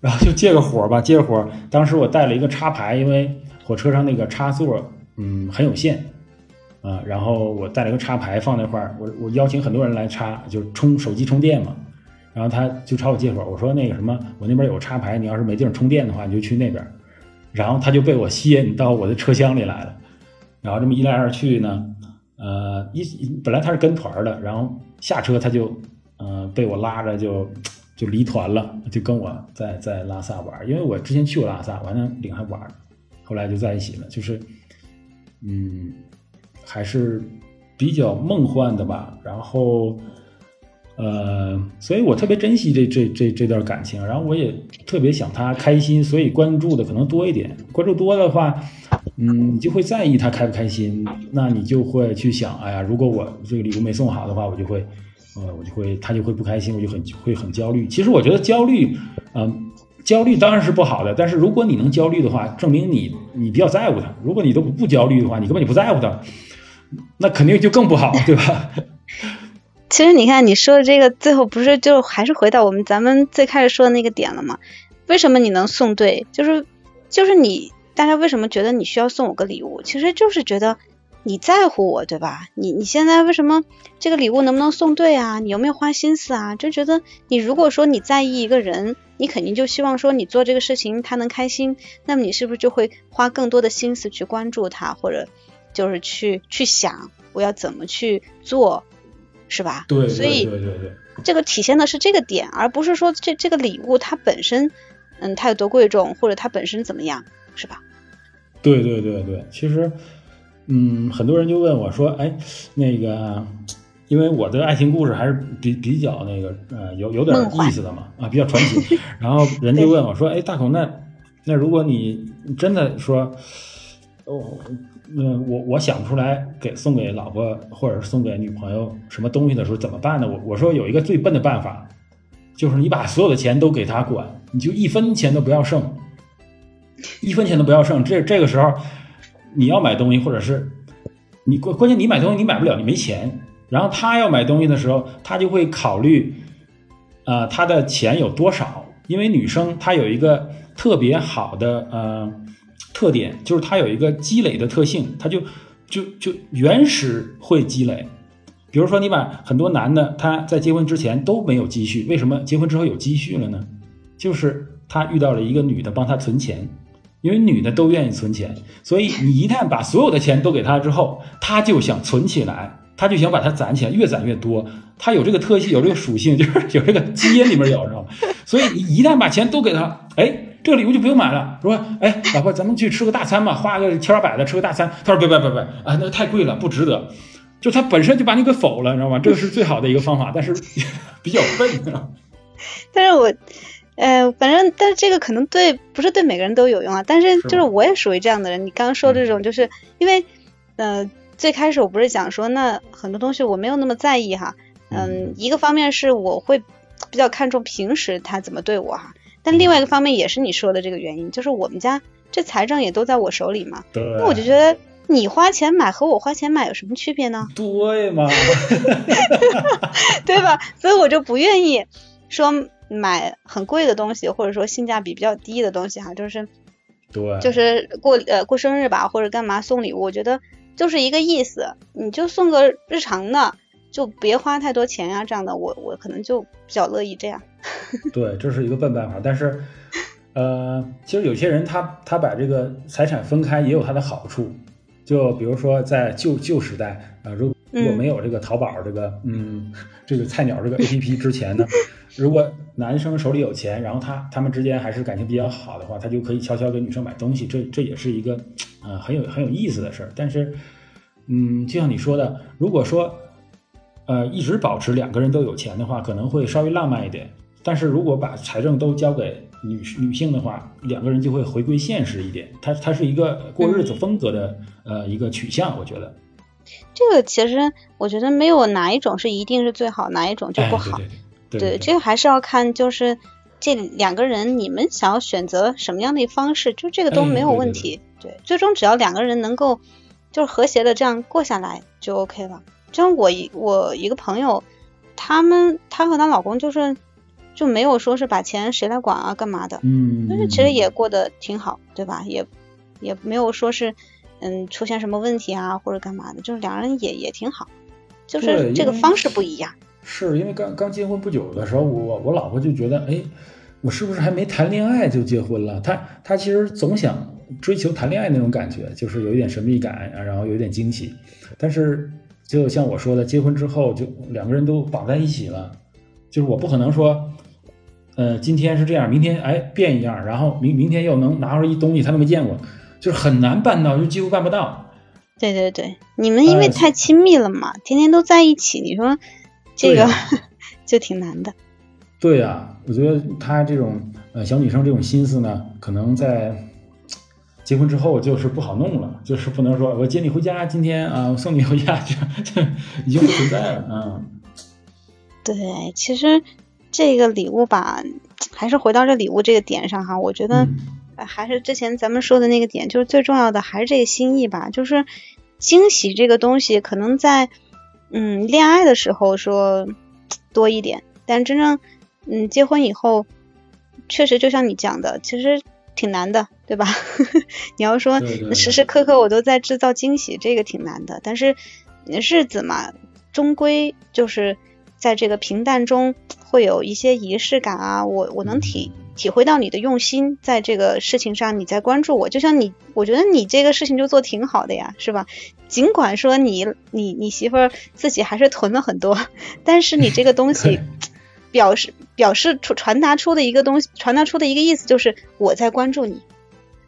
然后就借个火吧，借个火。当时我带了一个插排，因为火车上那个插座。嗯，很有限，啊，然后我带了个插排放那块儿，我我邀请很多人来插，就充手机充电嘛，然后他就朝我借口，我说那个什么，我那边有插排，你要是没地方充电的话，你就去那边，然后他就被我吸引到我的车厢里来了，然后这么一来二去呢，呃，一本来他是跟团的，然后下车他就，呃，被我拉着就就离团了，就跟我在在拉萨玩，因为我之前去过拉萨，完了领他玩，后来就在一起了，就是。嗯，还是比较梦幻的吧。然后，呃，所以我特别珍惜这这这这段感情。然后我也特别想他开心，所以关注的可能多一点。关注多的话，嗯，你就会在意他开不开心。那你就会去想，哎呀，如果我这个礼物没送好的话，我就会，呃，我就会他就会不开心，我就很会很焦虑。其实我觉得焦虑，嗯。焦虑当然是不好的，但是如果你能焦虑的话，证明你你比较在乎他。如果你都不焦虑的话，你根本就不在乎他，那肯定就更不好，对吧？其实你看你说的这个，最后不是就还是回到我们咱们最开始说的那个点了吗？为什么你能送对？就是就是你大家为什么觉得你需要送我个礼物？其实就是觉得。你在乎我，对吧？你你现在为什么这个礼物能不能送对啊？你有没有花心思啊？就觉得你如果说你在意一个人，你肯定就希望说你做这个事情他能开心，那么你是不是就会花更多的心思去关注他，或者就是去去想我要怎么去做，是吧？对，所以对对对，这个体现的是这个点，而不是说这这个礼物它本身嗯它有多贵重，或者它本身怎么样，是吧？对对对对，其实。嗯，很多人就问我说：“哎，那个，因为我的爱情故事还是比比较那个呃有有点意思的嘛，啊，比较传奇。然后人就问我说：‘哎，大孔，那那如果你真的说，哦，嗯，我我想不出来给送给老婆或者是送给女朋友什么东西的时候怎么办呢？’我我说有一个最笨的办法，就是你把所有的钱都给他管，你就一分钱都不要剩，一分钱都不要剩。这这个时候。”你要买东西，或者是你关关键你买东西你买不了，你没钱。然后他要买东西的时候，他就会考虑，啊，他的钱有多少？因为女生她有一个特别好的呃特点，就是她有一个积累的特性，她就就就原始会积累。比如说，你把很多男的他在结婚之前都没有积蓄，为什么结婚之后有积蓄了呢？就是他遇到了一个女的帮他存钱。因为女的都愿意存钱，所以你一旦把所有的钱都给他之后，他就想存起来，他就想把它攒起来，越攒越多。他有这个特性，有这个属性，就是有这个基因里面有，知道吗？所以你一旦把钱都给他，哎，这个礼物就不用买了。说，哎，老婆，咱们去吃个大餐吧，花个千八百的吃个大餐。他说，别别别别，啊，那太贵了，不值得。就他本身就把你给否了，你知道吗？这个是最好的一个方法，但是比较笨，但是我。呃，反正，但是这个可能对不是对每个人都有用啊。但是就是我也属于这样的人。你刚刚说这种，就是因为，呃，最开始我不是讲说，那很多东西我没有那么在意哈。嗯，一个方面是我会比较看重平时他怎么对我哈，但另外一个方面也是你说的这个原因，就是我们家这财政也都在我手里嘛。对。那我就觉得你花钱买和我花钱买有什么区别呢？对嘛。对吧？所以我就不愿意说。买很贵的东西，或者说性价比比较低的东西哈，就是，对，就是过呃过生日吧，或者干嘛送礼物，我觉得就是一个意思，你就送个日常的，就别花太多钱呀，这样的我我可能就比较乐意这样。对，这是一个笨办法，但是呃，其实有些人他他把这个财产分开也有他的好处，就比如说在旧旧时代啊，如如果没有这个淘宝这个嗯这个菜鸟这个 A P P 之前呢。如果男生手里有钱，然后他他们之间还是感情比较好的话，他就可以悄悄给女生买东西，这这也是一个，呃，很有很有意思的事儿。但是，嗯，就像你说的，如果说，呃，一直保持两个人都有钱的话，可能会稍微浪漫一点。但是如果把财政都交给女女性的话，两个人就会回归现实一点。它它是一个过日子风格的呃一个取向，我觉得。这个其实我觉得没有哪一种是一定是最好，哪一种就不好。对，这个还是要看，就是这两个人你们想要选择什么样的方式，就这个都没有问题。对，最终只要两个人能够就是和谐的这样过下来就 OK 了。就像我一我一个朋友，他们她和她老公就是就没有说是把钱谁来管啊干嘛的，嗯，但是其实也过得挺好，对吧？也也没有说是嗯出现什么问题啊或者干嘛的，就是两人也也挺好，就是这个方式不一样。是因为刚刚结婚不久的时候，我我老婆就觉得，哎，我是不是还没谈恋爱就结婚了？她她其实总想追求谈恋爱那种感觉，就是有一点神秘感，然后有点惊喜。但是就像我说的，结婚之后就两个人都绑在一起了，就是我不可能说，呃，今天是这样，明天哎变一样，然后明明天又能拿出一东西他都没见过，就是很难办到，就几乎办不到。对对对，你们因为太亲密了嘛，天天都在一起，你说。这个 就挺难的。对呀，我觉得她这种呃小女生这种心思呢，可能在结婚之后就是不好弄了，就是不能说我接你回家，今天啊我送你回家，就已经不存在了。嗯，对，其实这个礼物吧，还是回到这礼物这个点上哈，我觉得还是之前咱们说的那个点，就是最重要的还是这个心意吧，就是惊喜这个东西，可能在。嗯，恋爱的时候说多一点，但真正嗯结婚以后，确实就像你讲的，其实挺难的，对吧？你要说时时刻刻我都在制造惊喜，这个挺难的。但是日子嘛，终归就是在这个平淡中会有一些仪式感啊。我我能体体会到你的用心，在这个事情上你在关注我，就像你，我觉得你这个事情就做挺好的呀，是吧？尽管说你你你媳妇儿自己还是囤了很多，但是你这个东西 表示表示出传达出的一个东西，传达出的一个意思就是我在关注你，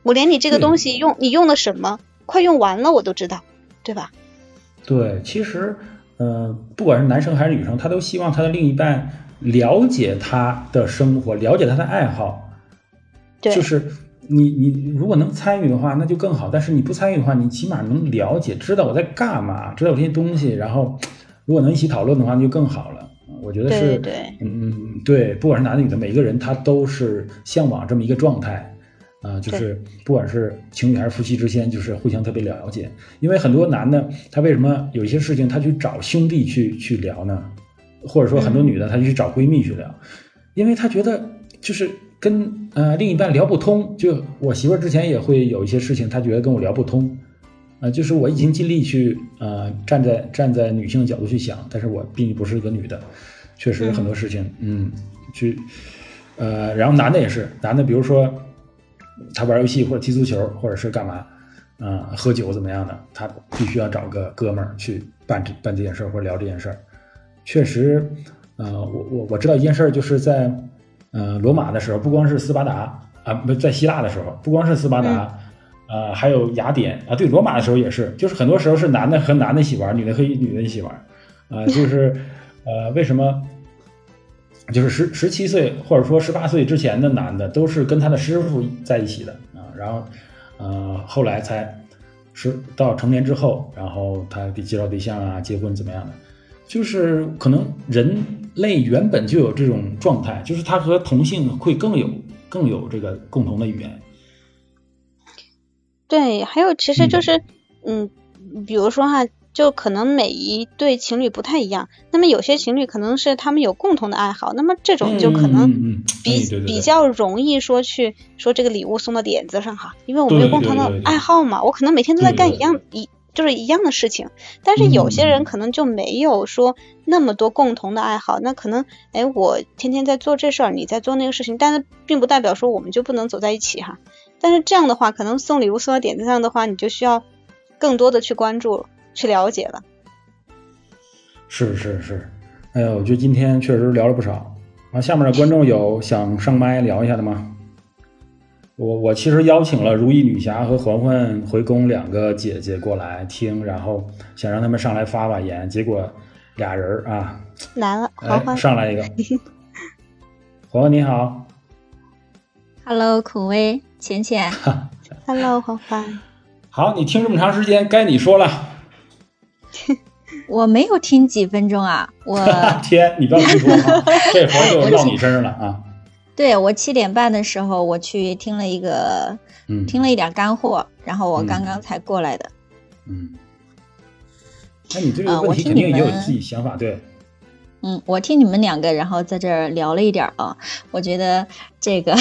我连你这个东西用你用的什么，快用完了我都知道，对吧？对，其实呃，不管是男生还是女生，他都希望他的另一半了解他的生活，了解他的爱好，对，就是。你你如果能参与的话，那就更好。但是你不参与的话，你起码能了解，知道我在干嘛，知道这些东西。然后，如果能一起讨论的话，那就更好了。我觉得是，嗯嗯，对，不管是男的女的，每一个人他都是向往这么一个状态啊，就是不管是情侣还是夫妻之间，就是互相特别了解。因为很多男的，他为什么有一些事情他去找兄弟去去聊呢？或者说很多女的，她就去找闺蜜去聊，因为她觉得就是。跟呃另一半聊不通，就我媳妇儿之前也会有一些事情，她觉得跟我聊不通，啊，就是我已经尽力去呃站在站在女性的角度去想，但是我毕竟不是一个女的，确实很多事情，嗯，去呃，然后男的也是男的，比如说他玩游戏或者踢足球或者是干嘛，嗯、喝酒怎么样的，他必须要找个哥们儿去办这办这件事儿或者聊这件事儿。确实，呃，我我我知道一件事儿，就是在呃罗马的时候，不光是斯巴达啊，不在希腊的时候，不光是斯巴达。呃，还有雅典啊，对，罗马的时候也是，就是很多时候是男的和男的一起玩，女的和女的一起玩，啊、就是呃，为什么？就是十十七岁或者说十八岁之前的男的都是跟他的师傅在一起的啊，然后呃后来才是到成年之后，然后他给介绍对象啊，结婚怎么样的，就是可能人类原本就有这种状态，就是他和同性会更有更有这个共同的语言。对，还有其实就是，嗯，比如说哈，就可能每一对情侣不太一样，那么有些情侣可能是他们有共同的爱好，那么这种就可能比、比较容易说去说这个礼物送到点子上哈，因为我们有共同的爱好嘛，我可能每天都在干一样一就是一样的事情，但是有些嗯人可能就没有说那么多共同的爱好，那可能哎我天天在做这事儿，你在做那个事情，但是并不代表说我们就不能走在一起哈。但是这样的话，可能送礼物送到点子上的话，你就需要更多的去关注、去了解了。是是是，哎呀，我觉得今天确实聊了不少。啊，下面的观众有想上麦聊一下的吗？我我其实邀请了如意女侠和环环回宫两个姐姐过来听，然后想让他们上来发发言，结果俩人儿啊，来了，哎欢，欢，上来一个，环环你好，Hello，苦威浅浅，Hello，欢欢，好，你听这么长时间，该你说了。我没有听几分钟啊，我 天，你不要胡说啊，这活儿就落你身上了啊。对我七点半的时候我去听了一个，嗯听了一点干货，然后我嗯刚刚才过来的。嗯，那你对这个问题听你们肯定也有自己想法，对。嗯，我听你们两个，然后在这儿聊了一点啊，我觉得这个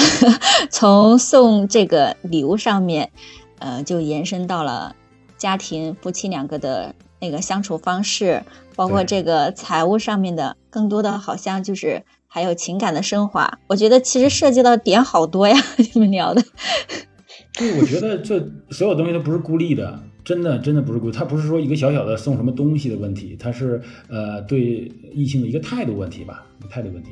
从送这个礼物上面，呃，就延伸到了家庭夫妻两个的那个相处方式，包括这个财务上面的，更多的好像就是还有情感的升华。我觉得其实涉及到点好多呀，你们聊的。对，我觉得这所有东西都不是孤立的，真的真的不是孤立，它不是说一个小小的送什么东西的问题，它是呃对异性的一个态度问题吧，态度问题。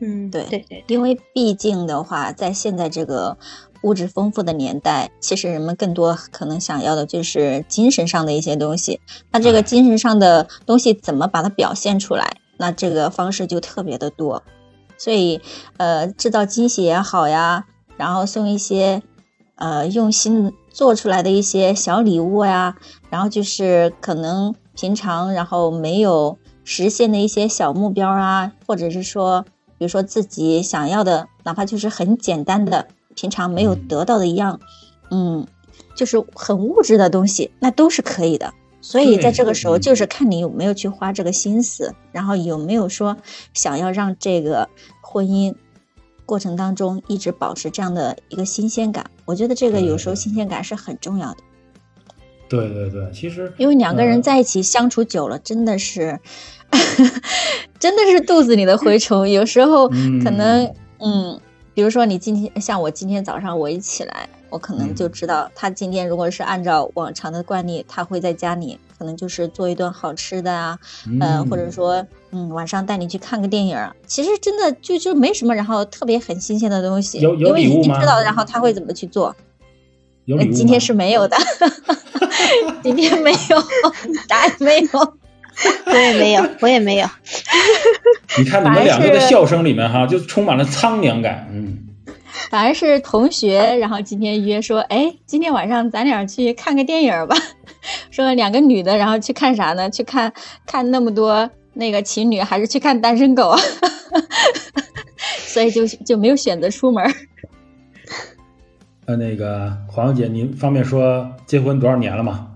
嗯，对对对，因为毕竟的话，在现在这个物质丰富的年代，其实人们更多可能想要的就是精神上的一些东西。那这个哎精神上的东西怎么把它表现出来？那这个方式就特别的多。所以，呃，制造惊喜也好呀，然后送一些呃用心做出来的一些小礼物呀，然后就是可能平常然后没有实现的一些小目标啊，或者是说。比如说自己想要的，哪怕就是很简单的，平常没有得到的一样，嗯，就是很物质的东西，那都是可以的。所以在这个时候，嗯就是看你有没有去花这个心思，然后有没有说想要让这个婚姻过程当中一直保持这样的一个新鲜感。我觉得这个有时候新鲜感是很重要的，对对对，其实因为两个呃人在一起相处久了，真的是，真的是肚子里的蛔虫。有时候可能，嗯，比如说你今天像我今天早上我一起来，我可能嗯就知道他今天如果是按照往常的惯例，他会在家里可能就是做一顿好吃的啊，嗯呃，或者说嗯晚上带你去看个电影儿。其实真的就就没什么，然后特别很新鲜的东西，有有因为礼物吗你知道，然后他会怎么去做。今天是没有的，今天没有，答案没有。我也没有，我也没有。你看你们两个的笑声里面哈，就充满了苍凉感。嗯，反而是同学，然后今天约说，哎，今天晚上咱俩去看个电影吧。说两个女的，然后去看啥呢？去看看那么多那个情侣，还是去看单身狗啊？所以就就没有选择出门儿。呃，那个黄小姐，您方便说结婚多少年了吗？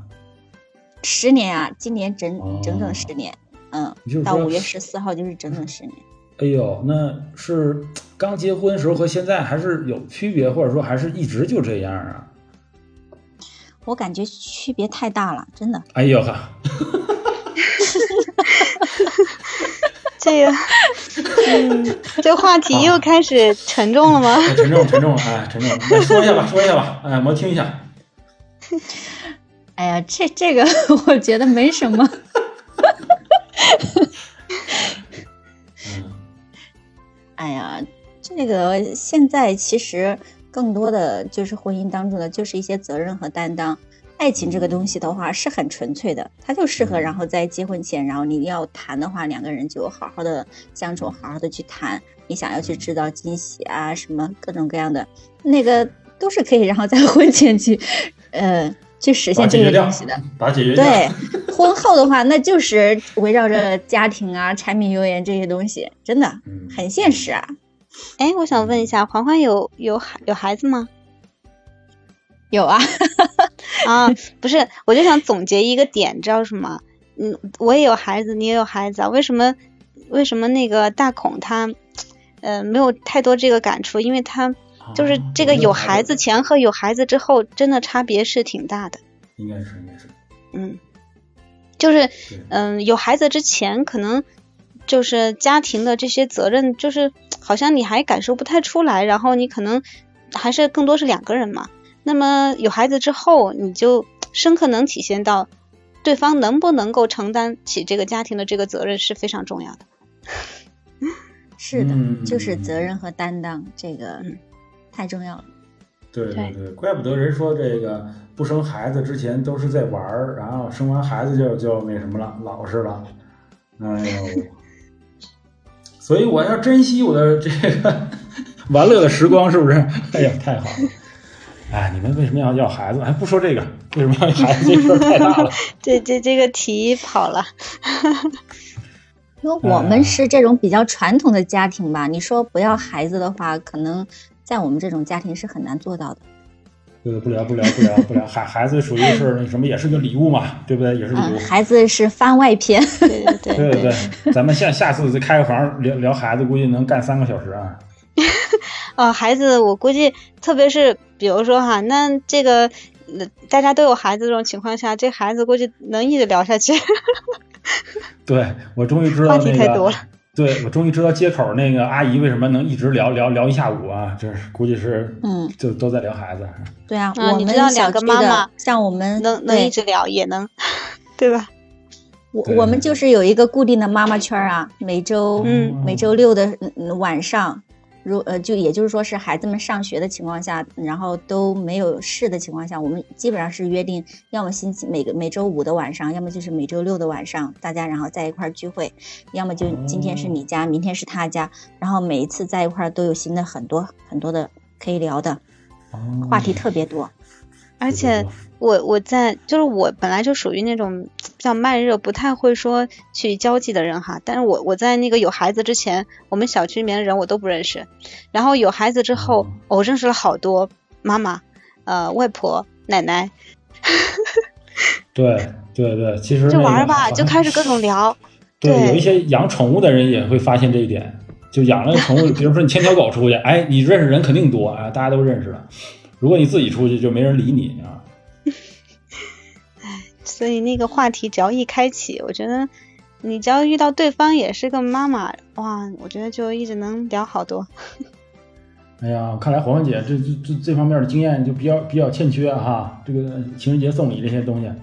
十年啊，今年整哦整整十年，嗯到五月十四号就是整整十年。哎呦，那是刚结婚时候和现在还是有区别，或者说还是一直就这样啊？我感觉区别太大了，真的。哎呦哈，这个嗯，这话题又开始沉重了吗？沉重，沉重哎，沉重。来说一下吧，说一下吧，哎，我们听一下。哎呀，这这个我觉得没什么。嗯，哎呀，这个现在其实更多的就是婚姻当中的就是一些责任和担当。爱情这个东西的话是很纯粹的，它就适合然后在结婚前，然后你要谈的话，两个人就好好的相处，好好的去谈。你想要去制造惊喜啊，什么各种各样的那个都是可以，然后在婚前去，呃，去实现这个东西的。把解决对，婚后的话，那就是围绕着家庭啊、柴米油盐这些东西，真的很现实啊。哎，我想问一下，环环有有孩有孩子吗？有啊，啊，不是，我就想总结一个点，知道什么？嗯，我也有孩子，你也有孩子啊，为什么？为什么那个大孔他，呃，没有太多这个感触？因为他就是这个有孩子前和有孩子之后，真的差别是挺大的。应该是，应该是。嗯，就是嗯，有孩子之前可能就是家庭的这些责任，就是好像你还感受不太出来，然后你可能还是更多是两个人嘛。那么有孩子之后，你就深刻能体现到对方能不能够承担起这个家庭的这个责任是非常重要的。是的，就是责任和担当，这个太重要了。对对对，怪不得人说这个不生孩子之前都是在玩儿，然后生完孩子就就那什么了，老实了。哎呦，所以我要珍惜我的这个 玩乐的时光，是不是？哎呀，太好了。哎，你们为什么要要孩子？哎不说这个，为什么要孩子？这事儿太大了。这这这个题跑了。因为我们是这种比较传统的家庭吧，你说不要孩子的话，可能在我们这种家庭是很难做到的。对，不聊不聊不聊不聊，孩孩子属于是那什么，也是个礼物嘛，对不对？也是礼物。孩子是番外篇。对对对对对，咱们下下次再开个房聊聊孩子，估计能干三个小时啊。哦，孩子，我估计，特别是比如说哈，那这个大家都有孩子这种情况下，这孩子估计能一直聊下去。对，我终于知道话题太多了。对，我终于知道街口那个阿姨为什么能一直聊聊聊一下午啊？这估计是，嗯，就都在聊孩子。对啊，我们两个妈妈，像我们能能一直聊也能，对吧？我我们就是有一个固定的妈妈圈啊，每周嗯每周六的晚上。如呃，就也就是说是孩子们上学的情况下，然后都没有事的情况下，我们基本上是约定，要么星期每个每周五的晚上，要么就是每周六的晚上，大家然后在一块儿聚会，要么就今天是你家，明天是他家，然后每一次在一块儿都有新的很多很多的可以聊的，话题特别多，而且。我我在就是我本来就属于那种比较慢热，不太会说去交际的人哈。但是我我在那个有孩子之前，我们小区里面的人我都不认识。然后有孩子之后，我认识了好多妈妈、呃外婆、奶奶。对对对，其实就玩吧，就开始各种聊。对，有一些养宠物的人也会发现这一点，就养了宠物，比如说你牵条狗出去，哎，你认识人肯定多啊，大家都认识了。如果你自己出去，就没人理你啊。所以那个话题只要一开启，我觉得你只要遇到对方也是个妈妈，哇，我觉得就一直能聊好多。哎呀，看来黄文姐这这这这方面的经验就比较比较欠缺哈，这个情人节送礼这些东西。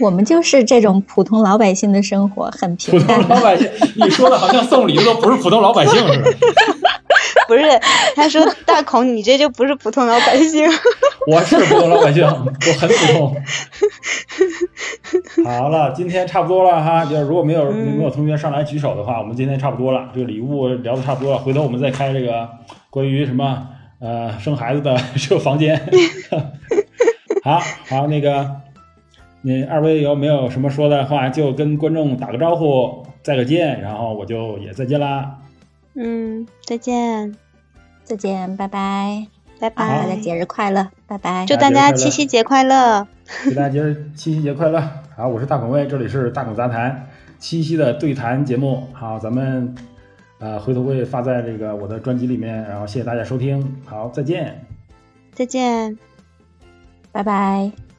我们就是这种普通老百姓的生活，很平淡。普通老百姓，你说的好像送礼的都不是普通老百姓似的。不是，他说大孔，你这就不是普通老百姓。我是普通老百姓，我很普通。好了，今天差不多了哈，就是如果没有没有同学上来举手的话，我们今天差不多了，这个礼物聊的差不多了，回头我们再开这个关于什么呃生孩子的这个房间。好好，那个你二位有没有什么说的话，就跟观众打个招呼，再个见，然后我就也再见啦。嗯，再见，再见，拜拜，拜拜，大家节日快乐，拜拜，祝大家七夕节快乐，祝大家节日七夕节快乐。好，我是大孔卫，这里是大孔杂谈七夕的对谈节目。好，咱们呃回头会发在这个我的专辑里面，然后谢谢大家收听，好，再见，再见，拜拜。